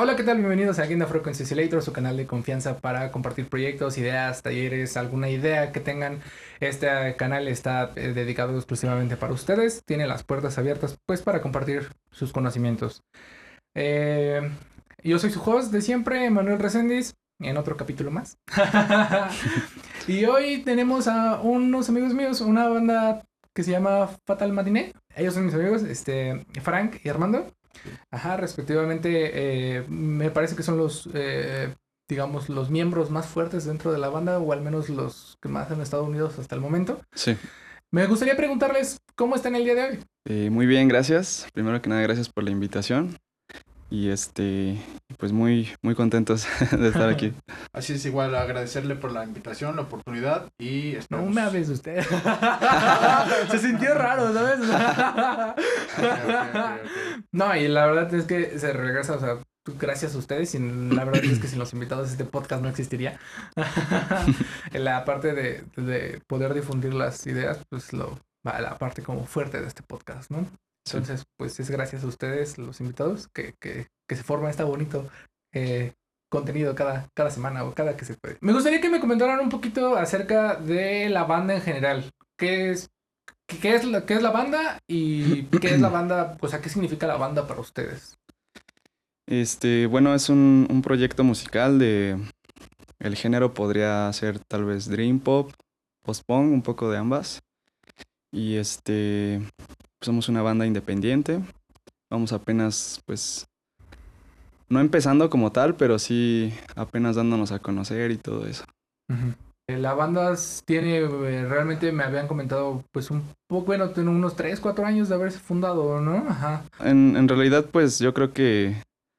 Hola, ¿qué tal? Bienvenidos a Agenda Frequency Simulator, su canal de confianza para compartir proyectos, ideas, talleres, alguna idea que tengan. Este canal está eh, dedicado exclusivamente para ustedes. Tiene las puertas abiertas pues para compartir sus conocimientos. Eh, yo soy su host de siempre, Manuel Reséndiz, en otro capítulo más. y hoy tenemos a unos amigos míos, una banda que se llama Fatal Matiné. Ellos son mis amigos, este, Frank y Armando. Ajá, respectivamente, eh, me parece que son los, eh, digamos, los miembros más fuertes dentro de la banda, o al menos los que más han estado unidos hasta el momento. Sí. Me gustaría preguntarles cómo están el día de hoy. Eh, muy bien, gracias. Primero que nada, gracias por la invitación. Y este, pues muy, muy contentos de estar aquí. Así es, igual agradecerle por la invitación, la oportunidad y No me hables usted. Se sintió raro, ¿sabes? No, y la verdad es que se regresa, o sea, gracias a ustedes. Y la verdad es que sin los invitados este podcast no existiría. la parte de, de poder difundir las ideas, pues lo, la parte como fuerte de este podcast, ¿no? Sí. Entonces, pues es gracias a ustedes, los invitados, que, que, que se forma este bonito eh, contenido cada, cada semana o cada que se puede. Me gustaría que me comentaran un poquito acerca de la banda en general. ¿Qué es, qué, es, la, qué es la banda y qué es la banda? O sea, ¿qué significa la banda para ustedes? Este, bueno, es un, un proyecto musical de... El género podría ser tal vez Dream Pop, Post-Punk, un poco de ambas. Y este, somos una banda independiente. Vamos apenas, pues, no empezando como tal, pero sí apenas dándonos a conocer y todo eso. Eh, La banda tiene, eh, realmente me habían comentado, pues un poco, bueno, tiene unos 3, 4 años de haberse fundado, ¿no? Ajá. En, en realidad, pues yo creo que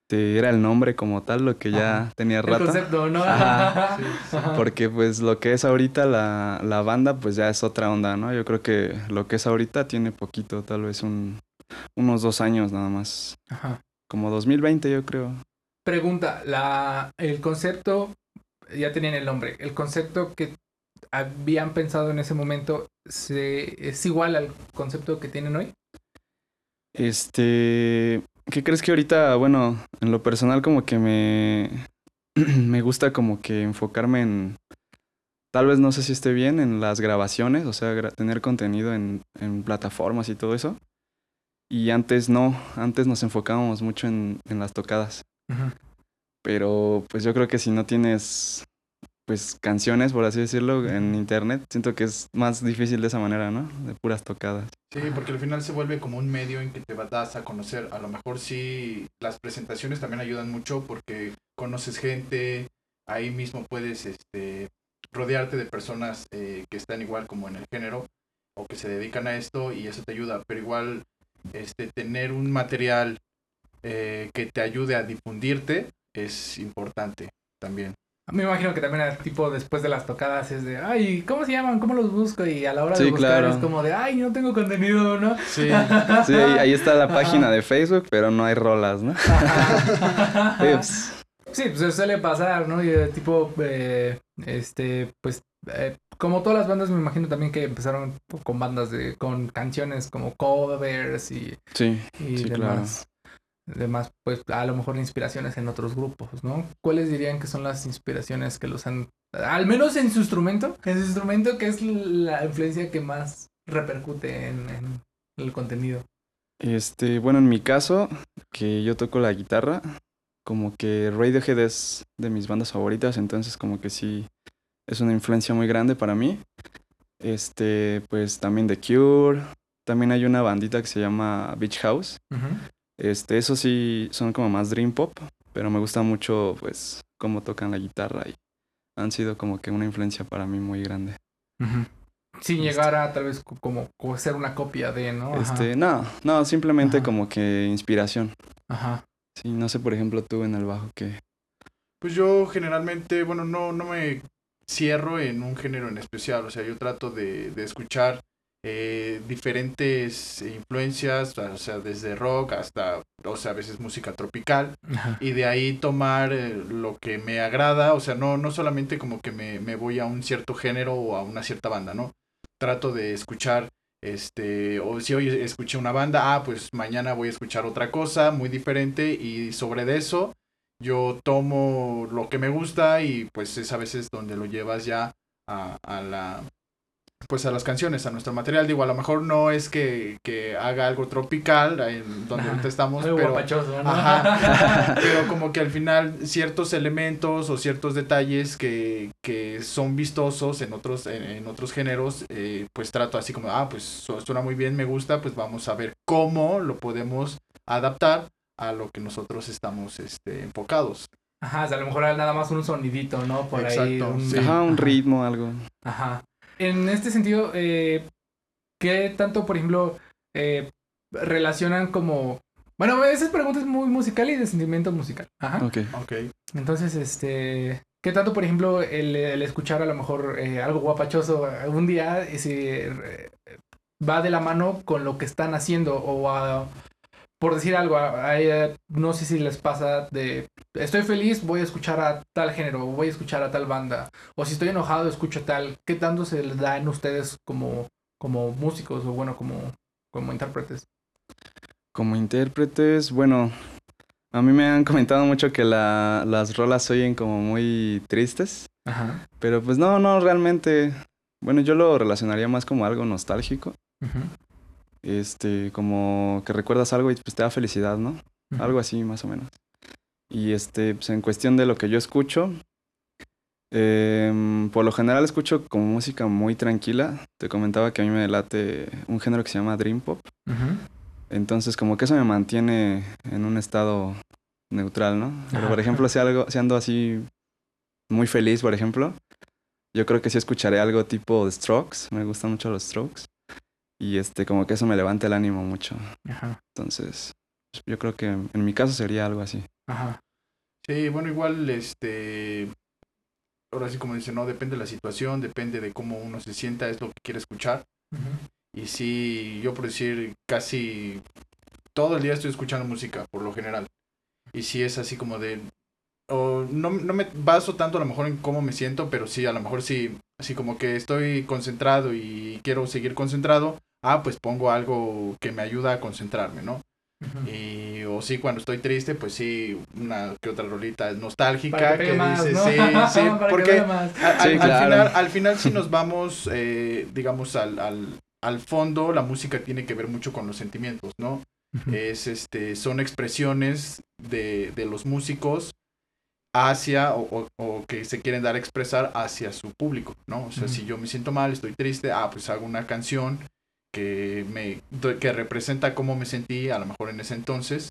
este, era el nombre como tal, lo que ya Ajá. tenía El rato. concepto, ¿no? Ajá. Sí, sí. Ajá. Porque pues lo que es ahorita la, la banda pues ya es otra onda, ¿no? Yo creo que lo que es ahorita tiene poquito, tal vez un, unos dos años nada más. Ajá. Como 2020 yo creo. Pregunta, la, el concepto, ya tenían el nombre, el concepto que habían pensado en ese momento se, es igual al concepto que tienen hoy. Este, ¿qué crees que ahorita, bueno, en lo personal como que me, me gusta como que enfocarme en, tal vez no sé si esté bien, en las grabaciones, o sea, gra- tener contenido en, en plataformas y todo eso. Y antes no, antes nos enfocábamos mucho en, en las tocadas. Pero pues yo creo que si no tienes pues canciones, por así decirlo, en internet, siento que es más difícil de esa manera, ¿no? De puras tocadas. Sí, porque al final se vuelve como un medio en que te das a conocer. A lo mejor sí, las presentaciones también ayudan mucho porque conoces gente, ahí mismo puedes este, rodearte de personas eh, que están igual como en el género o que se dedican a esto y eso te ayuda. Pero igual este, tener un material eh, que te ayude a difundirte es importante también. Me imagino que también tipo después de las tocadas es de, ay, ¿cómo se llaman? ¿Cómo los busco? Y a la hora de Sí, buscar claro. es como de, ay, no tengo contenido, ¿no? Sí, Sí, ahí, está la Ajá. página de Facebook, pero no hay rolas, ¿no? Sí, pues, eso suele pasar, ¿no? Y eh, tipo, eh, este, pues, eh, como todas las bandas, me imagino también que empezaron con bandas de, con canciones como covers y, sí. y Sí, demás. Demás, pues, a lo mejor inspiraciones en otros grupos, ¿no? ¿Cuáles dirían que son las inspiraciones que los han, al menos en su instrumento, en su instrumento, que es la influencia que más repercute en, en el contenido? Este, bueno, en mi caso, que yo toco la guitarra, como que Radiohead es de mis bandas favoritas, entonces como que sí es una influencia muy grande para mí. Este, pues también The Cure, también hay una bandita que se llama Beach House. Este, eso sí son como más dream pop, pero me gusta mucho pues cómo tocan la guitarra y han sido como que una influencia para mí muy grande. Sin Este. llegar a tal vez co- como, como ser una copia de, ¿no? Ajá. Este, no, no, simplemente Ajá. como que inspiración. Ajá. Sí, no sé, por ejemplo, tú en el bajo que Pues yo generalmente, bueno, no, no me cierro en un género en especial, o sea, yo trato de, de escuchar eh, diferentes influencias, o sea, desde rock hasta, o sea, a veces música tropical, Ajá. y de ahí tomar eh, lo que me agrada, o sea, no, no solamente como que me, me voy a un cierto género o a una cierta banda, ¿no? Trato de escuchar, este, o si hoy escuché una banda, ah, pues mañana voy a escuchar otra cosa muy diferente y sobre de eso yo tomo lo que me gusta y pues es a veces donde lo llevas ya a, a la pues a las canciones, a nuestro material. Digo, a lo mejor no es que, que haga algo tropical en donde ahorita estamos, Muy pero, ¿no? Ajá. pero como que al final ciertos elementos o ciertos detalles que, que son vistosos en otros, en, en otros géneros, eh, pues trato así como, ah, pues su- suena muy bien, me gusta, pues vamos a ver cómo lo podemos adaptar a lo que nosotros estamos este, enfocados. Ajá, o sea, a lo mejor nada más un sonidito, ¿no? Por ahí. Exacto, un- sí. Ajá, un ritmo, algo. Ajá. En este sentido, eh, ¿qué tanto, por ejemplo, eh, relacionan como... Bueno, esa pregunta es muy musical y de sentimiento musical. Ajá. Ok. Ok. Entonces, este... ¿Qué tanto, por ejemplo, el, el escuchar a lo mejor eh, algo guapachoso un día si, eh, va de la mano con lo que están haciendo o a- por decir algo, a- a- no sé si les pasa de estoy feliz, voy a escuchar a tal género, voy a escuchar a tal banda, o si estoy enojado, escucho tal. ¿Qué tanto se les da en ustedes como, como músicos o bueno, como, como intérpretes? Como intérpretes, bueno, a mí me han comentado mucho que la, las rolas se oyen como muy tristes, Ajá. pero pues no, no, realmente, bueno, yo lo relacionaría más como algo nostálgico, este, como que recuerdas algo y pues te da felicidad, ¿no? Algo así, más o menos. Y este, pues en cuestión de lo que yo escucho, em, por lo general escucho como música muy tranquila. Te comentaba que a mí me late un género que se llama Dream Pop. Entonces, como que eso me mantiene en un estado neutral, ¿no? Pero, por ejemplo, si, algo, si ando así muy feliz, por ejemplo, yo creo que sí escucharé algo tipo The Strokes. Me gustan mucho los Strokes. Y este, como que eso me levanta el ánimo mucho. Ajá. Entonces, yo creo que en mi caso sería algo así. Ajá. Sí, bueno, igual, este, ahora sí como dice, no, depende de la situación, depende de cómo uno se sienta, es lo que quiere escuchar. Y sí, yo por decir, casi todo el día estoy escuchando música, por lo general. Y sí es así como de, o no, no me baso tanto a lo mejor en cómo me siento, pero sí, a lo mejor sí, así como que estoy concentrado y quiero seguir concentrado, ah, pues pongo algo que me ayuda a concentrarme, ¿no? Y, o sí, cuando estoy triste, pues sí, una que otra rolita nostálgica Para que que, más, dice, ¿no? sí, sí, porque al, Sí, al claro. final, al final si nos vamos, eh, digamos, al, al, al fondo, la música tiene que ver mucho con los sentimientos, ¿no? Es, este, son expresiones de, de los músicos hacia, o, o- o que se quieren dar a expresar hacia su público, ¿no? O sea, si yo me siento mal, estoy triste, ah, pues hago una canción que me que representa cómo me sentí a lo mejor en ese entonces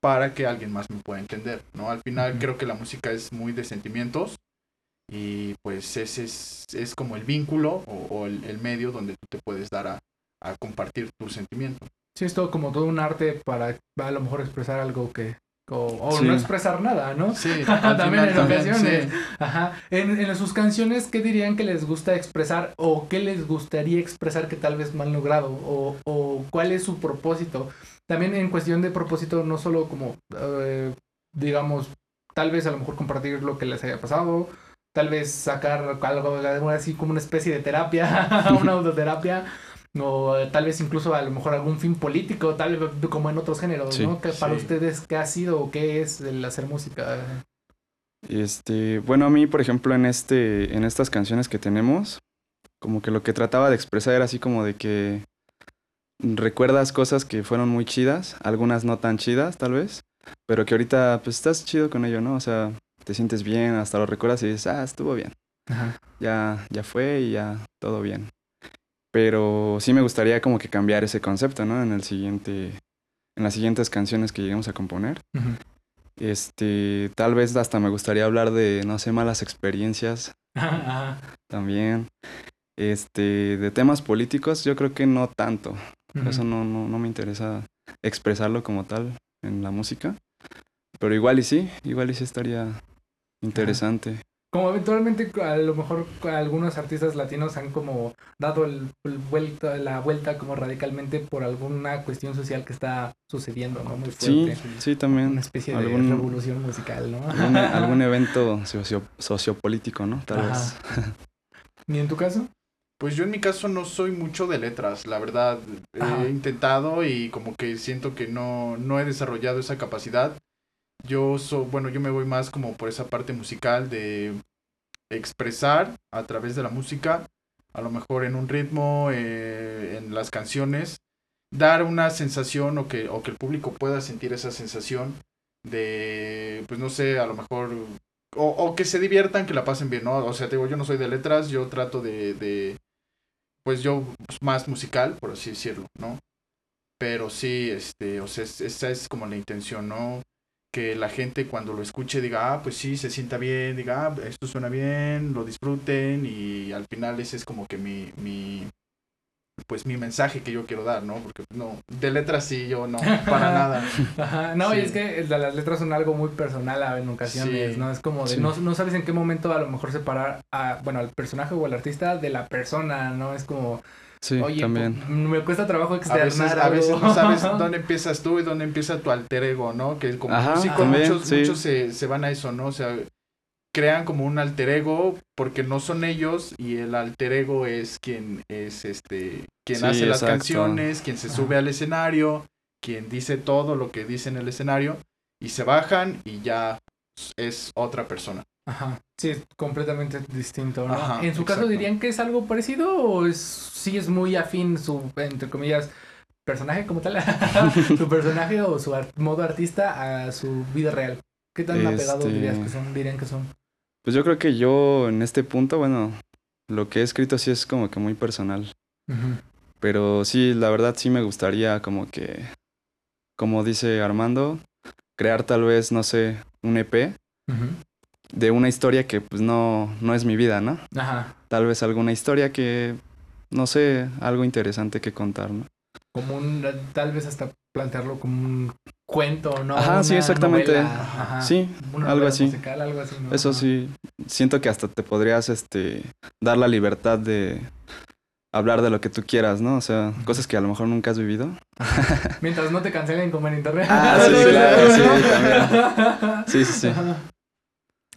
para que alguien más me pueda entender, ¿no? Al final creo que la música es muy de sentimientos y pues ese es, es como el vínculo o, o el, el medio donde tú te puedes dar a, a compartir tu sentimiento. Sí, es todo como todo un arte para a lo mejor expresar algo que... O, o Sí. no expresar nada, ¿no? Sí, También en ocasiones. sí. Ajá. En, en sus canciones, ¿qué dirían que les gusta expresar o qué les gustaría expresar que tal vez han logrado? O, o cuál es su propósito? También en cuestión de propósito, no solo como, eh, digamos, tal vez a lo mejor compartir lo que les haya pasado, tal vez sacar algo así como una especie de terapia, una autoterapia. O tal vez incluso a lo mejor algún fin político, tal vez como en otros géneros, Sí. ¿no? Que para Sí. ustedes, ¿qué ha sido o qué es el hacer música? Este, bueno, a mí, por ejemplo, en este, en estas canciones que tenemos, como que lo que trataba de expresar era así como de que recuerdas cosas que fueron muy chidas, algunas no tan chidas, tal vez, pero que ahorita pues estás chido con ello, ¿no? O sea, te sientes bien, hasta lo recuerdas y dices, ah, estuvo bien, Ajá. ya, ya fue y ya todo bien. Pero sí me gustaría como que cambiar ese concepto, ¿no? En el siguiente, en las siguientes canciones que lleguemos a componer. Este, tal vez hasta me gustaría hablar de, no sé, malas experiencias también. Este, de temas políticos, yo creo que no tanto. Eso no, no, no me interesa expresarlo como tal en la música. Pero igual y sí, igual y sí estaría interesante. Como eventualmente a lo mejor algunos artistas latinos han como dado el, el vuelta, la vuelta como radicalmente por alguna cuestión social que está sucediendo, ¿no? Muy Sí, fuerte. sí, también. Una especie de revolución musical, ¿no? Algún, algún evento socio- sociopolítico, ¿no? Tal vez. ¿Y en tu caso? Pues yo en mi caso no soy mucho de letras, la verdad. Ajá. He intentado y como que siento que no, no he desarrollado esa capacidad. Yo so, bueno, yo me voy más como por esa parte musical de expresar a través de la música, a lo mejor en un ritmo, eh, en las canciones, dar una sensación o que, o que el público pueda sentir esa sensación de, pues no sé, a lo mejor, o, o que se diviertan, que la pasen bien, ¿no? O sea, te digo, yo no soy de letras, yo trato de, de pues yo más musical, por así decirlo, ¿no? Pero sí, este, o sea, es- esa es como la intención, ¿no? Que la gente cuando lo escuche diga, ah, pues sí, se sienta bien, diga, ah, esto suena bien, lo disfruten y al final ese es como que mi, mi, pues mi mensaje que yo quiero dar, ¿no? Porque no, de letras sí, yo no, para nada. Ajá, no, y es que la- las letras son algo muy personal a- en ocasiones, Sí. ¿no? Es como de, Sí. no, no sabes en qué momento a lo mejor separar a, bueno, al personaje o al artista de la persona, ¿no? Es como, Sí, oye, también. pues, me cuesta trabajo A externar veces, a algo. veces no sabes dónde empiezas tú y dónde empieza tu alter ego, ¿no? Que como Ajá, músico también, muchos, sí. muchos se, se van a eso, ¿no? O sea, crean como un alter ego porque no son ellos y el alter ego es quien es este quien Sí, hace las canciones, quien se Ajá. sube al escenario, quien dice todo lo que dice en el escenario y se bajan y ya es otra persona. Ajá, sí, es completamente distinto, ¿no? Ajá, en su caso dirían que es algo parecido o es, sí es muy afín su, entre comillas, personaje como tal, su personaje o su modo artista a su vida real. ¿Qué tan apegados Este- dirías que son? Dirían que son. Pues yo creo que yo en este punto, bueno, lo que he escrito sí es como que muy personal. Pero sí, la verdad sí me gustaría como que, como dice Armando, crear tal vez, no sé, un EP de una historia que pues no, no es mi vida, ¿no? Ajá, Tal vez alguna historia que, no sé, algo interesante que contar, ¿no? como un, tal vez hasta plantearlo como un cuento, ¿no? Ajá, sí, Una exactamente. novela, ajá, Sí, algo así. musical, algo así, ¿no? Eso sí, siento que hasta te podrías este, dar la libertad de hablar de lo que tú quieras, ¿no? O sea, cosas que a lo mejor nunca has vivido. Mientras no te cancelen como en internet. Ah, sí, claro, sí, Sí, sí, sí. Ajá.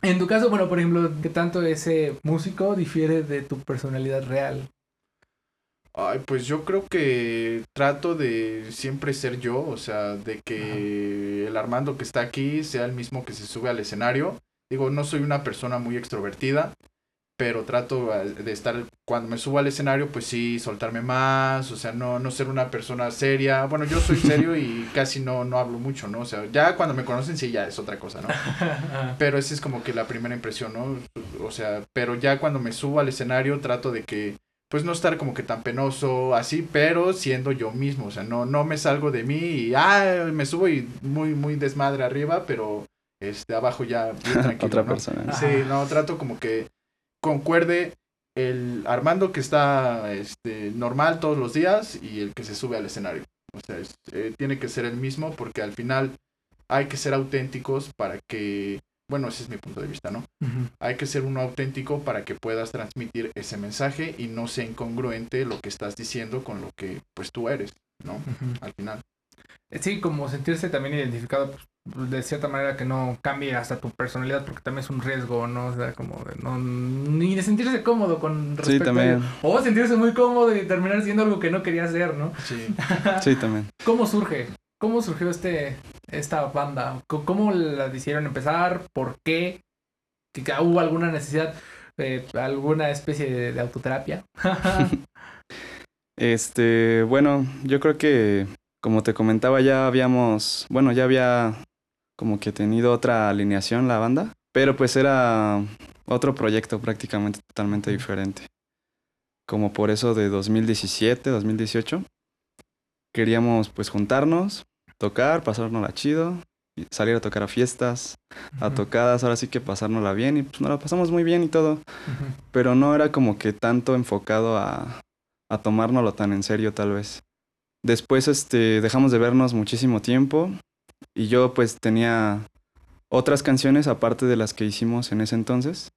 En tu caso, bueno, por ejemplo, ¿qué tanto ese músico difiere de tu personalidad real? Ay, pues yo creo que trato de siempre ser yo, o sea, de que el Armando que está aquí sea el mismo que se sube al escenario. Digo, no soy una persona muy extrovertida, pero trato eh, de estar, cuando me subo al escenario, pues sí, soltarme más, o sea, no, no ser una persona seria. Bueno, yo soy serio y casi no, no hablo mucho, ¿no? O sea, ya cuando me conocen sí, ya es otra cosa, ¿no? Pero esa es como que la primera impresión, ¿no? O sea, pero ya cuando me subo al escenario trato de que, pues no estar como que tan penoso, así, pero siendo yo mismo, o sea, no, no me salgo de mí y, ah, me subo y muy, muy desmadre arriba, pero, este, abajo ya bien tranquilo, Otra ¿no? persona. Ah. Sí, no, trato como que concuerde el Armando que está, este, normal todos los días y el que se sube al escenario. O sea, es- eh, tiene que ser el mismo porque al final hay que ser auténticos para que, bueno, ese es mi punto de vista, ¿no? Hay que ser uno auténtico para que puedas transmitir ese mensaje y no sea incongruente lo que estás diciendo con lo que pues tú eres, ¿no? Al final. Sí, como sentirse también identificado, pues, de cierta manera que no cambie hasta tu personalidad, porque también es un riesgo, ¿no? O sea, como de no, ni de sentirse cómodo con respecto Sí, a también. O sentirse muy cómodo y terminar siendo algo que no quería hacer, ¿no? Sí. Sí, también. ¿Cómo surge? ¿Cómo surgió este esta banda? ¿Cómo la decidieron empezar? ¿Por qué? ¿Que- que ¿Hubo alguna necesidad? eh, ¿Alguna especie de, de autoterapia? Este, bueno, yo creo que, como te comentaba, ya habíamos, bueno, ya había como que tenido otra alineación la banda, pero pues era otro proyecto prácticamente totalmente diferente. Como por eso de 2017, 2018, queríamos pues juntarnos, tocar, pasárnosla chido, salir a tocar a fiestas, a tocadas, ahora sí que pasárnosla bien y pues nos la pasamos muy bien y todo pero no era como que tanto enfocado a, a tomárnoslo tan en serio tal vez. Después este, dejamos de vernos muchísimo tiempo y yo pues tenía otras canciones aparte de las que hicimos en ese entonces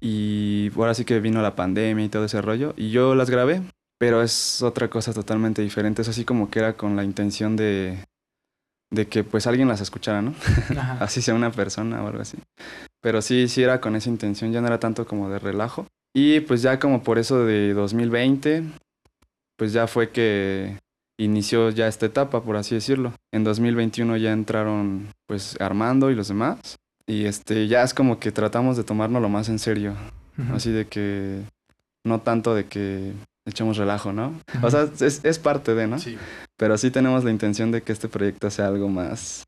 y ahora sí que vino la pandemia y todo ese rollo y yo las grabé, pero es otra cosa totalmente diferente, es así como que era con la intención de, de que pues alguien las escuchara, ¿no? Así sea una persona o algo así. Pero sí, sí era con esa intención, ya no era tanto como de relajo. Y pues ya como por eso de 2020, pues ya fue que inició ya esta etapa, por así decirlo. En 2021 ya entraron pues Armando y los demás. Y este ya es como que tratamos de tomarnos lo más en serio. Así de que no tanto de que echemos relajo, ¿no? O sea, es, es parte de, ¿no? Sí. Pero sí tenemos la intención de que este proyecto sea algo más,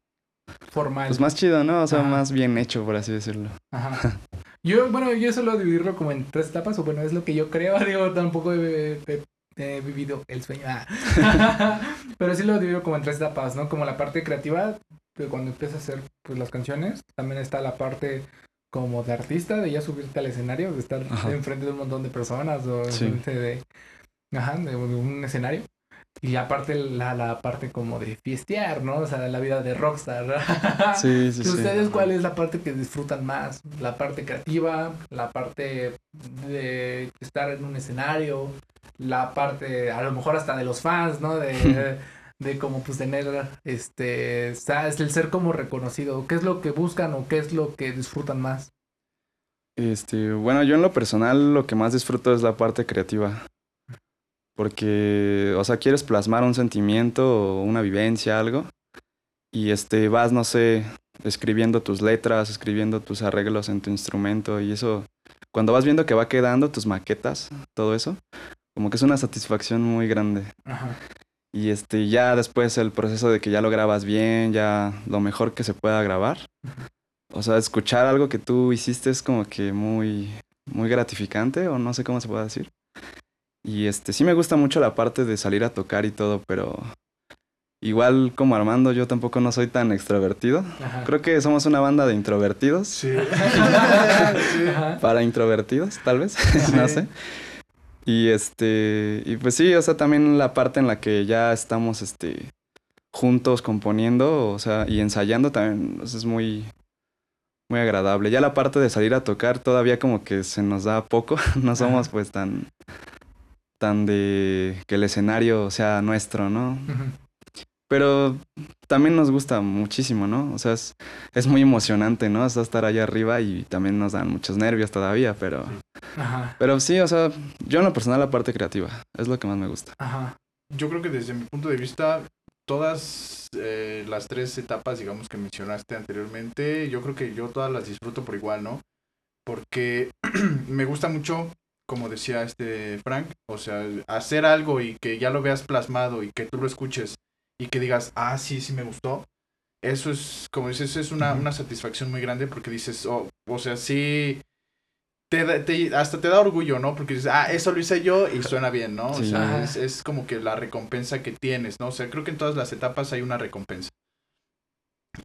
Formal. pues más chido, ¿no? O sea, más bien hecho, por así decirlo. Ajá. Yo, bueno, yo suelo dividirlo como en tres etapas, o bueno, es lo que yo creo, digo, tampoco he- he vivido el sueño. ah. Pero sí lo divido como en tres etapas, ¿no? Como la parte creativa, de cuando empiezas a hacer pues, las canciones, también está la parte como de artista, de ya subirte al escenario, de estar Ajá. enfrente de un montón de personas o Sí. enfrente de, ajá, de un escenario. Y aparte la, la parte como de fiestear, ¿no? O sea, la vida de rockstar. Sí, sí, ¿Y sí. ustedes cuál es la parte que disfrutan más? ¿La parte creativa? ¿La parte de estar en un escenario? ¿La parte, a lo mejor hasta de los fans, ¿no? De, de como pues tener, este, sa- es el ser como reconocido. ¿Qué es lo que buscan o qué es lo que disfrutan más? Este, bueno, yo en lo personal lo que más disfruto es la parte creativa. Porque, o sea, quieres plasmar un sentimiento o una vivencia, algo. Y este, vas, no sé, escribiendo tus letras, escribiendo tus arreglos en tu instrumento. Y eso, cuando vas viendo que va quedando tus maquetas, todo eso, como que es una satisfacción muy grande. Ajá. Y este, ya después el proceso de que ya lo grabas bien, ya lo mejor que se pueda grabar. O sea, escuchar algo que tú hiciste es como que muy, muy gratificante, o no sé cómo se puede decir. Y este, sí me gusta mucho la parte de salir a tocar y todo, pero igual como Armando, yo tampoco no soy tan extrovertido. Ajá. Creo que somos una banda de introvertidos. Sí. Para introvertidos, tal vez. no sé. Y este. Y pues sí, o sea, también la parte en la que ya estamos este. juntos componiendo, o sea, y ensayando también es muy. muy agradable. Ya la parte de salir a tocar todavía como que se nos da poco. no somos Ajá. pues tan. Tan de que el escenario sea nuestro, ¿no? Ujú. Pero también nos gusta muchísimo, ¿no? O sea, es, es muy emocionante, ¿no? O sea, estar allá arriba y también nos dan muchos nervios todavía, pero... Ajá. Pero sí, o sea, yo en lo personal la parte creativa es lo que más me gusta. Ajá. Yo creo que desde mi punto de vista, todas eh, las tres etapas, digamos, que mencionaste anteriormente, yo creo que yo todas las disfruto por igual, ¿no? Porque me gusta mucho, como decía este Frank, o sea, hacer algo y que ya lo veas plasmado y que tú lo escuches y que digas, ah, sí, sí me gustó. Eso es, como dices, es una, una satisfacción muy grande porque dices, oh, o sea, sí, te, te- hasta te da orgullo, ¿no? Porque dices, ah, eso lo hice yo y suena bien, ¿no? O sea, es, es como que la recompensa que tienes, ¿no? O sea, creo que en todas las etapas hay una recompensa.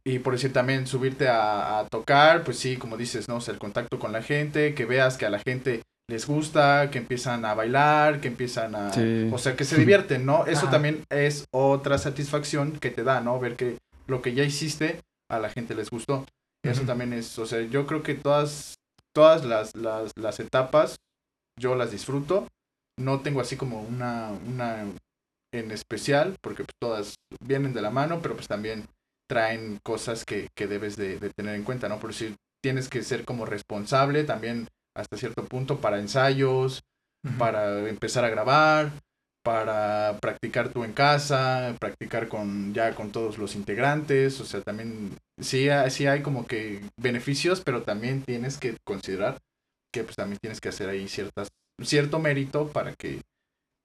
Y por decir también, subirte a, a tocar, pues sí, como dices, ¿no? O sea, el contacto con la gente, que veas que a la gente les gusta, que empiezan a bailar, que empiezan a... Sí. O sea, que se divierten, ¿no? Eso Ajá. también es otra satisfacción que te da, ¿no? Ver que lo que ya hiciste a la gente les gustó. Eso también es, o sea, yo creo que todas, todas las, las, las etapas yo las disfruto. No tengo así como una, una en especial, porque pues, todas vienen de la mano, pero pues también traen cosas que, que debes de, de tener en cuenta, ¿no? Por si tienes que ser como responsable también hasta cierto punto para ensayos, para empezar a grabar, para practicar tú en casa, practicar con ya con todos los integrantes, o sea, también sí, hay- sí hay como que beneficios, pero también tienes que considerar que pues también tienes que hacer ahí ciertas cierto mérito para que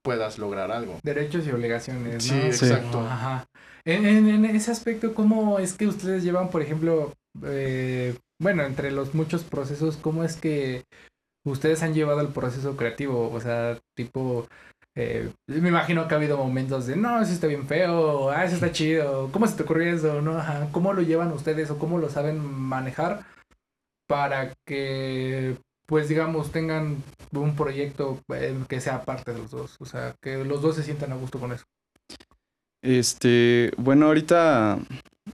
puedas lograr algo. Derechos y obligaciones, ¿no? Sí, Sí. exacto. Ajá. En, en- en ese aspecto, ¿cómo es que ustedes llevan, por ejemplo, eh, bueno, entre los muchos procesos, cómo es que ustedes han llevado el proceso creativo? O sea, tipo, eh, me imagino que ha habido momentos de, no, eso está bien feo, ah, eso está chido, ¿cómo se te ocurrió eso? ¿No? Ajá. ¿Cómo lo llevan ustedes o cómo lo saben manejar para que, pues, digamos, tengan un proyecto eh, que sea parte de los dos? O sea, que los dos se sientan a gusto con eso. Este, bueno, ahorita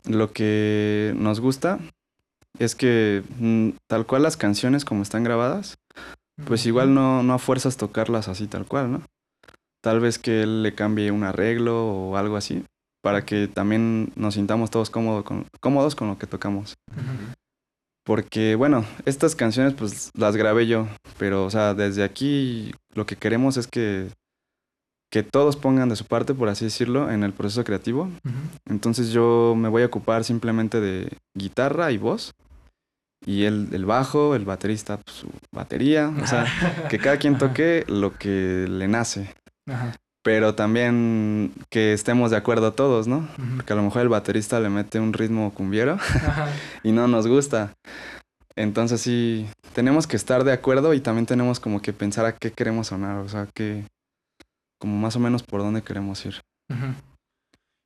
lo que nos gusta es que mm, tal cual las canciones como están grabadas, pues igual no, no a fuerzas tocarlas así tal cual, ¿no? Tal vez que él le cambie un arreglo o algo así, para que también nos sintamos todos cómodo con- cómodos con lo que tocamos. Porque, bueno, estas canciones pues las grabé yo, pero, o sea, desde aquí lo que queremos es que que todos pongan de su parte, por así decirlo, en el proceso creativo. Entonces yo me voy a ocupar simplemente de guitarra y voz. Y el, el bajo, el baterista, pues, su batería. O sea, que cada quien toque lo que le nace. Ajá. Pero también que estemos de acuerdo todos, ¿no? Porque a lo mejor el baterista le mete un ritmo cumbiero Ajá. y no nos gusta. Entonces sí, tenemos que estar de acuerdo y también tenemos como que pensar a qué queremos sonar, o sea, que como más o menos por dónde queremos ir.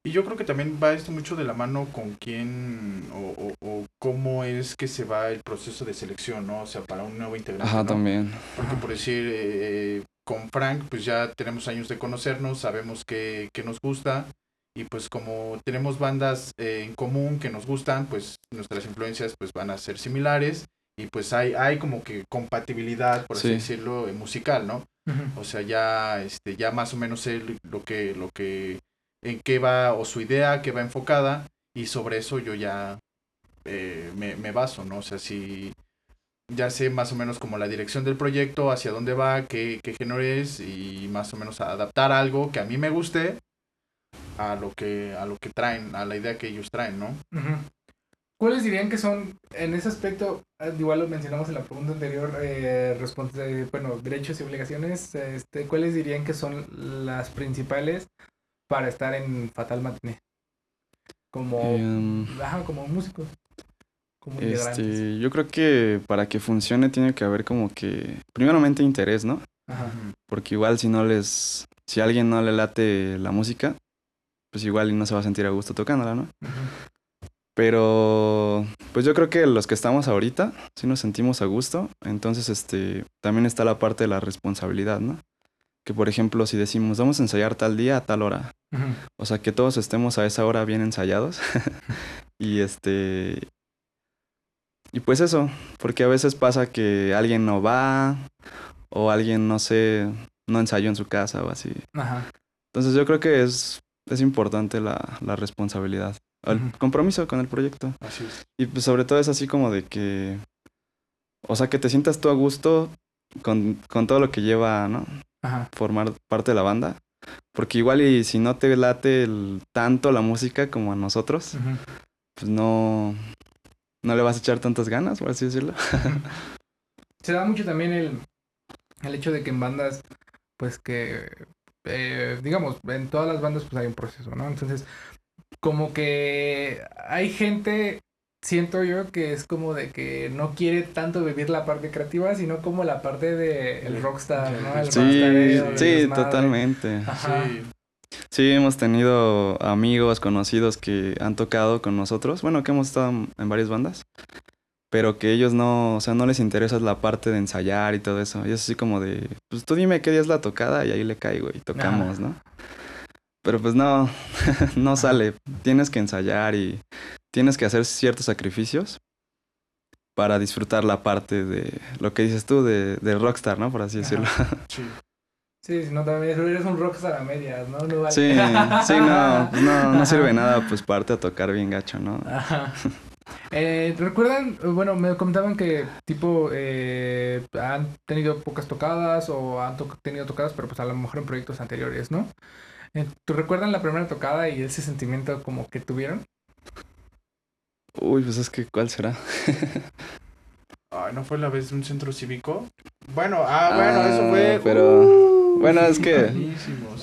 Y yo creo que también va esto mucho de la mano con quién o, o- o cómo es que se va el proceso de selección, ¿no? O sea, para un nuevo integrante. Ajá, ¿no? también. Porque por decir, eh, con Frank, pues ya tenemos años de conocernos, sabemos que, que nos gusta. Y pues como tenemos bandas eh, en común que nos gustan, pues nuestras influencias pues van a ser similares. Y pues hay, hay como que compatibilidad, por así Sí. decirlo, eh, musical, ¿no? O sea, ya, este, ya más o menos sé lo que, lo que, en qué va, o su idea, qué va enfocada, y sobre eso yo ya eh, me, me baso, ¿no? O sea, si ya sé más o menos como la dirección del proyecto, hacia dónde va, qué, qué género es, y más o menos adaptar algo que a mí me guste a lo que, a lo que traen, a la idea que ellos traen, ¿no? Ujú. ¿Cuáles dirían que son, en ese aspecto, eh, igual lo mencionamos en la pregunta anterior, eh, respons- eh, bueno, derechos y obligaciones, este, ¿cuáles dirían que son las principales para estar en Fatal Matiné? Como, ajá, como músicos, como este, yo creo que para que funcione tiene que haber como que, primeramente interés, ¿no? Ajá. Porque igual si no les, si a alguien no le late la música, pues igual no se va a sentir a gusto tocándola, ¿no? Pero, pues yo creo que los que estamos ahorita, sí nos sentimos a gusto. Entonces, este, también está la parte de la responsabilidad, ¿no? Que por ejemplo, si decimos, vamos a ensayar tal día a tal hora. O sea, que todos estemos a esa hora bien ensayados. y este... Y pues eso, porque a veces pasa que alguien no va o alguien, no sé, no ensayó en su casa o así. Ajá. Entonces yo creo que es, es importante la, la responsabilidad, el compromiso con el proyecto. Así es. Y pues sobre todo es así como de que, o sea, que te sientas tú a gusto con, con todo lo que lleva, ¿no? Ajá. Formar parte de la banda. Porque igual y si no te late el- tanto la música como a nosotros, pues no, no le vas a echar tantas ganas, por así decirlo. Se da mucho también el, el hecho de que en bandas, pues que, eh, digamos, en todas las bandas pues hay un proceso, ¿no? Entonces, como que hay gente, siento yo, que es como de que no quiere tanto vivir la parte creativa, sino como la parte de el rockstar, ¿no? El Sí, sí, totalmente. Ajá. Sí. Sí, hemos tenido amigos, conocidos que han tocado con nosotros. Bueno, que hemos estado en varias bandas. Pero que ellos no, o sea, no les interesa la parte de ensayar y todo eso. Y es así como de, pues tú dime qué día es la tocada y ahí le caigo y tocamos, ¿no? Pero pues no, no sale. Tienes que ensayar y tienes que hacer ciertos sacrificios para disfrutar la parte de lo que dices tú de, de rockstar, ¿no? Por así Ajá. decirlo. Sí. Sí, no, también eres un rockstar a medias, ¿no? No vale. Sí, sí, no, no, no sirve nada, pues parte a tocar bien gacho, ¿no? Ajá. Eh, ¿Recuerdan? Bueno, me comentaban que tipo eh, han tenido pocas tocadas o han to- tenido tocadas, pero pues a lo mejor en proyectos anteriores, ¿no? Eh, ¿Tú recuerdan la primera tocada y ese sentimiento como que tuvieron? Uy, pues es que, ¿cuál será? Ay, ¿no fue la vez de un centro cívico? Bueno, ah, bueno, eso Ah, fue... pero- Uh, bueno, es que-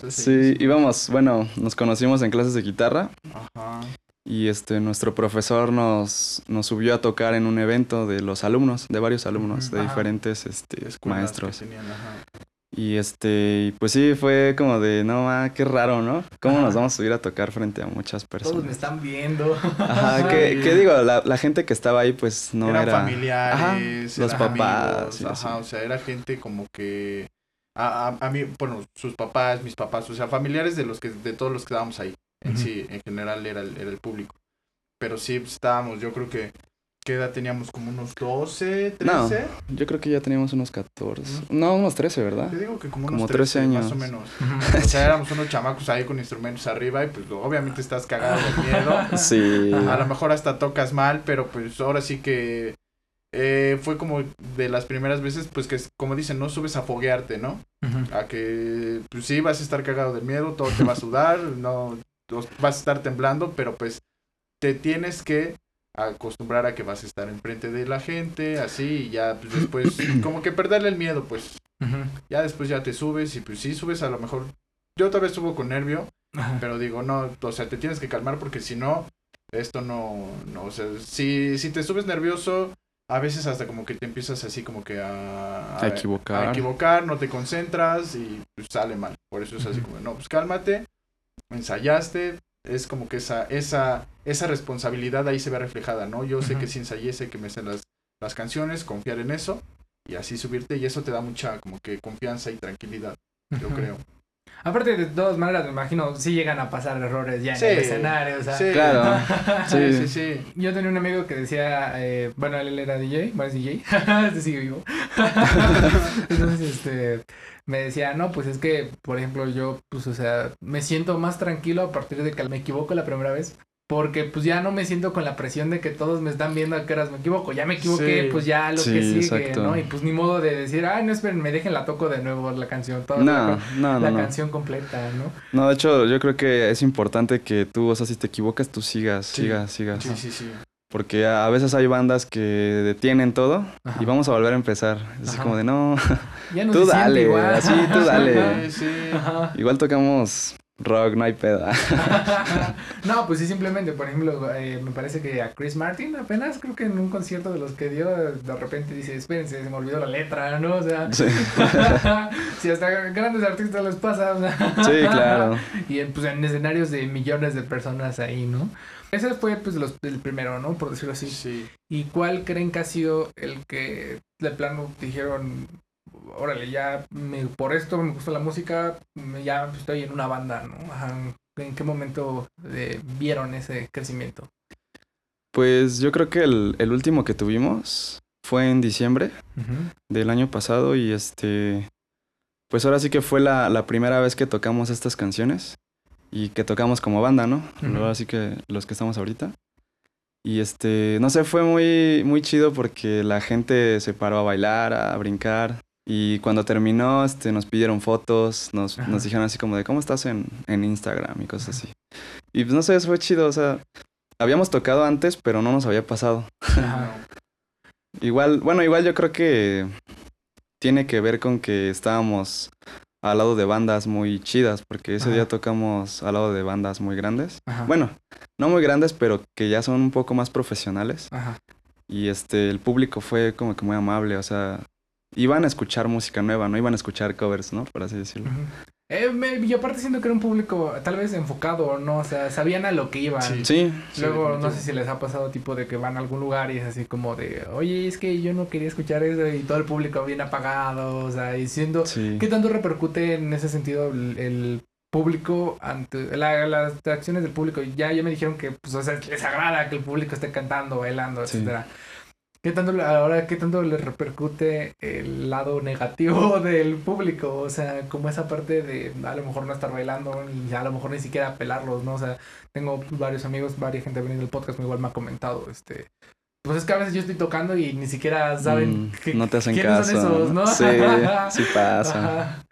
Sí, íbamos, bueno, nos conocimos en clases de guitarra Ajá. y este, nuestro profesor nos, nos subió a tocar en un evento de los alumnos, de varios alumnos, de Ajá. diferentes este, maestros. tenían. Y este, pues sí, fue como de, no, ah, qué raro, ¿no? ¿Cómo Ajá. nos vamos a subir a tocar frente a muchas Todos me personas? están viendo. Ajá, que digo, la, la gente que estaba ahí, pues no eran era... familiares, Ajá, los eran papás, amigos, ajá, o sea, era gente como que a, a, a mí, bueno, sus papás, mis papás, o sea, familiares de los que de todos los que estábamos ahí. En sí, en general era el, era el público. Pero sí pues, estábamos, yo creo que ¿qué edad teníamos? Como unos 12, 13. No. Yo creo que ya teníamos unos 14. No, unos 13, ¿verdad? Yo digo que como, Como unos 13 13, más años. o menos. O sea, éramos unos chamacos ahí con instrumentos arriba y pues obviamente estás cagado de miedo. Sí. A lo mejor hasta tocas mal, pero pues ahora sí que... eh, fue como de las primeras veces, pues que como dicen, no subes a foguearte, ¿no? A que, pues sí, vas a estar cagado del miedo, todo te va a sudar, no, vas a estar temblando, pero pues te tienes que acostumbrar a que vas a estar enfrente de la gente, así, y ya pues, después, como que perderle el miedo, pues. Ya después ya te subes y pues sí subes a lo mejor, yo tal vez subo con nervio, pero digo, no, o sea, te tienes que calmar porque si no, esto no, no, o sea, si, si te subes nervioso, a veces hasta como que te empiezas así como que a, A equivocar. a equivocar, no te concentras y pues sale mal. Por eso es así como, no, pues cálmate, ensayaste, es como que esa, esa, esa responsabilidad ahí se ve reflejada, ¿no? Yo sé que si ensayé, sé que me hacen las, las canciones, confiar en eso y así subirte y eso te da mucha como que confianza y tranquilidad, yo creo. Aparte, de todas maneras, me imagino, sí llegan a pasar errores ya Sí. en el escenario, o sea. Sí. Claro. Sí, Sí. sí, sí. Yo tenía un amigo que decía, eh, bueno, él era DJ, bueno, es DJ, este sigue vivo. Entonces, este, me decía, no, pues es que, por ejemplo, yo, pues, o sea, me siento más tranquilo a partir de que me equivoco la primera vez. Porque pues ya no me siento con la presión de que todos me están viendo a qué horas me equivoco. Ya me equivoqué, Sí. pues ya lo Sí, que sigue, exacto. ¿no? Y pues ni modo de decir, ay, no esperen, me dejen la toco de nuevo la canción, toda No, la, no, la no, no. canción completa, ¿no? No, de hecho, yo creo que es importante que tú, o sea, si te equivocas, tú sigas, Sí. sigas, sigas. Sí, sí, sí. Porque a veces hay bandas que detienen todo Ajá. y vamos a volver a empezar. Es así Ajá. como de, no, Ya no Tú dale, igual. así, tú dale. Ajá. igual tocamos rock, no hay peda. no, pues sí, simplemente, por ejemplo, eh, me parece que a Chris Martin apenas, creo que en un concierto de los que dio, de repente dice, espérense, se me olvidó la letra, ¿no? O sea, Sí, si hasta grandes artistas les pasa, o sea. sí, claro. Y en, pues en escenarios de millones de personas ahí, ¿no? Ese fue pues los, el primero, ¿no? Por decirlo así. Sí. ¿Y cuál creen que ha sido el que de plano dijeron, órale, ya me- por esto me gusta la música, ya estoy en una banda, ¿no? Ajá. ¿En qué momento eh, vieron ese crecimiento? Pues yo creo que el, el último que tuvimos fue en diciembre del año pasado y este, pues ahora sí que fue la, la primera vez que tocamos estas canciones y que tocamos como banda, ¿no? Ahora sí que los que estamos ahorita. Y este, no sé, fue muy, muy chido porque la gente se paró a bailar, a brincar. Y cuando terminó, este, nos pidieron fotos, nos, nos dijeron así como de cómo estás en, en Instagram y cosas así. Y pues no sé, eso fue chido, o sea, habíamos tocado antes, pero no nos había pasado. Igual, bueno, igual yo creo que tiene que ver con que estábamos al lado de bandas muy chidas, porque ese Ajá. día tocamos al lado de bandas muy grandes. Ajá. Bueno, no muy grandes, pero que ya son un poco más profesionales. Ajá. Y este, el público fue como que muy amable, o sea, iban a escuchar música nueva, no iban a escuchar covers, ¿no? Por así decirlo. Ujú. Eh, me- y aparte siento que era un público tal vez enfocado, ¿no? O sea, sabían a lo que iban. Sí. Sí, Sí, Luego, no sé si les ha pasado tipo de que van a algún lugar y es así como de, oye, es que yo no quería escuchar eso y todo el público bien apagado, o sea, y siendo, sí. ¿qué tanto repercute en ese sentido el, el público ante la- las reacciones del público? Ya, ya me dijeron que, pues, o sea, les agrada que el público esté cantando, bailando, Sí. etcétera. ¿Qué tanto, ahora, qué tanto le repercute el lado negativo del público? O sea, como esa parte de a lo mejor no estar bailando y a lo mejor ni siquiera pelarlos, ¿no? O sea, tengo varios amigos, varias gente veniendo del podcast, igual me ha comentado, este... Pues es que a veces yo estoy tocando y ni siquiera saben Mm, qué- no te hacen quiénes caso. son esos, ¿no? Sí, sí pasa. Ajá.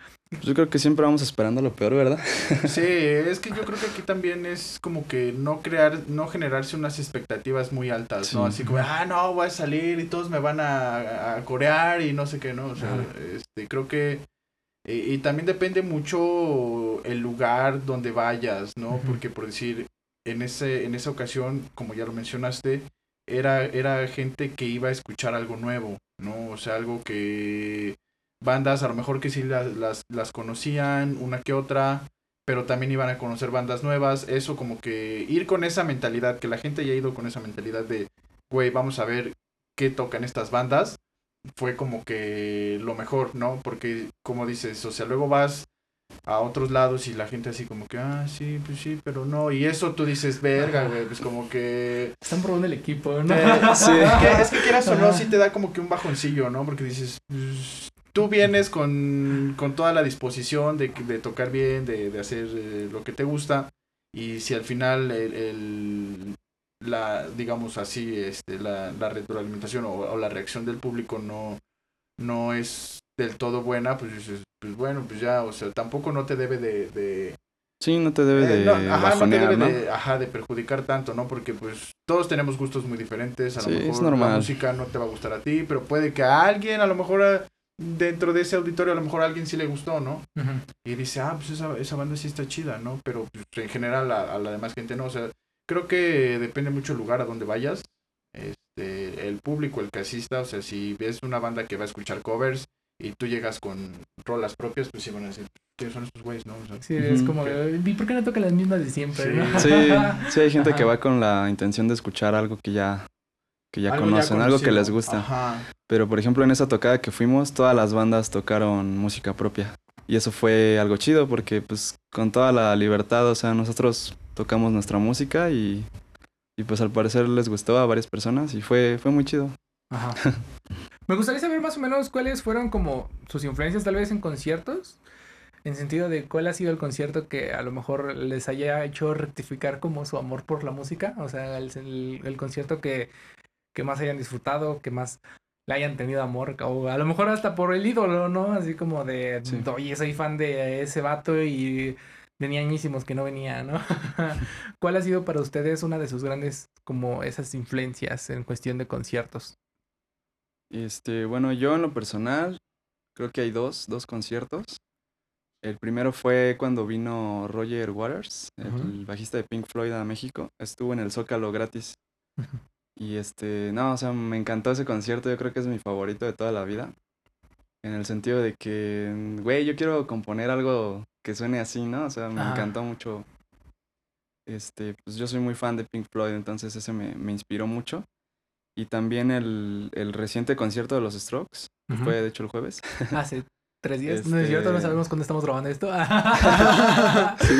Yo creo que siempre vamos esperando lo peor, ¿verdad? Sí, es que yo creo que aquí también es como que no crear, no generarse unas expectativas muy altas, ¿no? Sí. Así como, ah, no, voy a salir y todos me van a, a corear y no sé qué, ¿no? O sea, este, creo que... Y, y también depende mucho el lugar donde vayas, ¿no? Porque por decir, en, ese, en esa ocasión, como ya lo mencionaste, era, era gente que iba a escuchar algo nuevo, ¿no? O sea, algo que bandas a lo mejor que sí las, las, las conocían, una que otra, pero también iban a conocer bandas nuevas, eso como que ir con esa mentalidad, que la gente haya ido con esa mentalidad de, güey, vamos a ver qué tocan estas bandas, fue como que lo mejor, ¿no? Porque como dices, o sea, luego vas a otros lados y la gente así como que, ah, sí, pues sí, pero no, y eso tú dices, verga, güey, pues como que... Están probando el equipo, ¿no? Eh, Sí. Es que, es que quieras o no, sí te da como que un bajoncillo, ¿no? Porque dices, pues, tú vienes con, con toda la disposición de, de tocar bien, de, de hacer eh, lo que te gusta, y si al final el, el- la, digamos así, este, la, la retroalimentación o, o la reacción del público no, no es del todo buena, pues dices, pues bueno, pues ya, o sea, tampoco no te debe de... de Sí, no te debe eh, de no, ajá, no te bajonear, debe ¿no? de, ajá, de perjudicar tanto, ¿no? Porque pues todos tenemos gustos muy diferentes, a Sí, lo mejor la música no te va a gustar a ti, pero puede que a alguien, a lo mejor a- dentro de ese auditorio, a lo mejor a alguien sí le gustó, ¿no? Y dice, ah, pues esa, esa banda sí está chida, ¿no? Pero pues, en general a, a la demás gente no. O sea, creo que depende mucho el lugar a donde vayas. Este, el público, el que asista, o sea, si ves una banda que va a escuchar covers y tú llegas con rolas propias, pues sí van a decir, ¿quiénes son estos güeyes, no? O sea, Sí, es como, ¿y por qué no toca las mismas de siempre? Sí. no? Sí, sí hay gente que va con la intención de escuchar algo que ya, que ya algo conocen, algo que les gusta. Ajá. Pero por ejemplo en esa tocada que fuimos, todas las bandas tocaron música propia. Y eso fue algo chido porque pues con toda la libertad, o sea, nosotros tocamos nuestra música y, y pues al parecer les gustó a varias personas y fue, fue muy chido. Ajá. Me gustaría saber más o menos cuáles fueron como sus influencias tal vez en conciertos. En sentido de cuál ha sido el concierto que a lo mejor les haya hecho rectificar como su amor por la música. O sea, el, el- el concierto que, que más hayan disfrutado, que más le hayan tenido amor. O a lo mejor hasta por el ídolo, ¿no? Así como de, Sí. oye, soy fan de ese vato y tenía añísimos que no venía, ¿no? ¿Cuál ha sido para ustedes una de sus grandes como esas influencias en cuestión de conciertos? Este, bueno, yo en lo personal creo que hay dos, dos conciertos. El primero fue cuando vino Roger Waters, el bajista de Pink Floyd a México. Estuvo en el Zócalo gratis. Y este, no, o sea, me encantó ese concierto, yo creo que es mi favorito de toda la vida. En el sentido de que, güey, yo quiero componer algo que suene así, ¿no? O sea, me Ajá. encantó mucho. Este, pues yo soy muy fan de Pink Floyd, entonces ese me, me inspiró mucho. Y también el, el reciente concierto de los Strokes, que fue de hecho el jueves. Hace tres días. No es cierto, no Este- sabemos cuándo estamos grabando esto. Sí,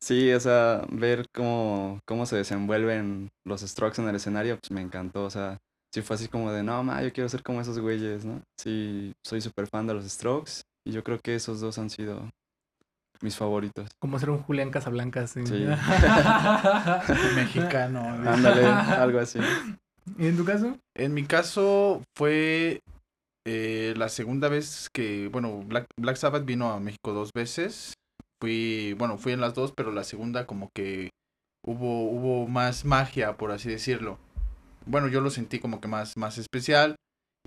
o sea, ver cómo, cómo se desenvuelven los Strokes en el escenario, pues me encantó. O sea, sí fue así como de, no, ma, yo quiero ser como esos güeyes, ¿no? Sí, soy súper fan de los Strokes y yo creo que esos dos han sido mis favoritos. Como ser un Julián Casablancas. Sí. Sí. Mexicano. Ándale, algo así. ¿Y en tu caso? En mi caso fue eh, la segunda vez que, bueno, Black, Black Sabbath vino a México dos veces. Fui, bueno, fui en las dos, pero la segunda como que hubo, hubo más magia, por así decirlo. Bueno, yo lo sentí como que más, más especial.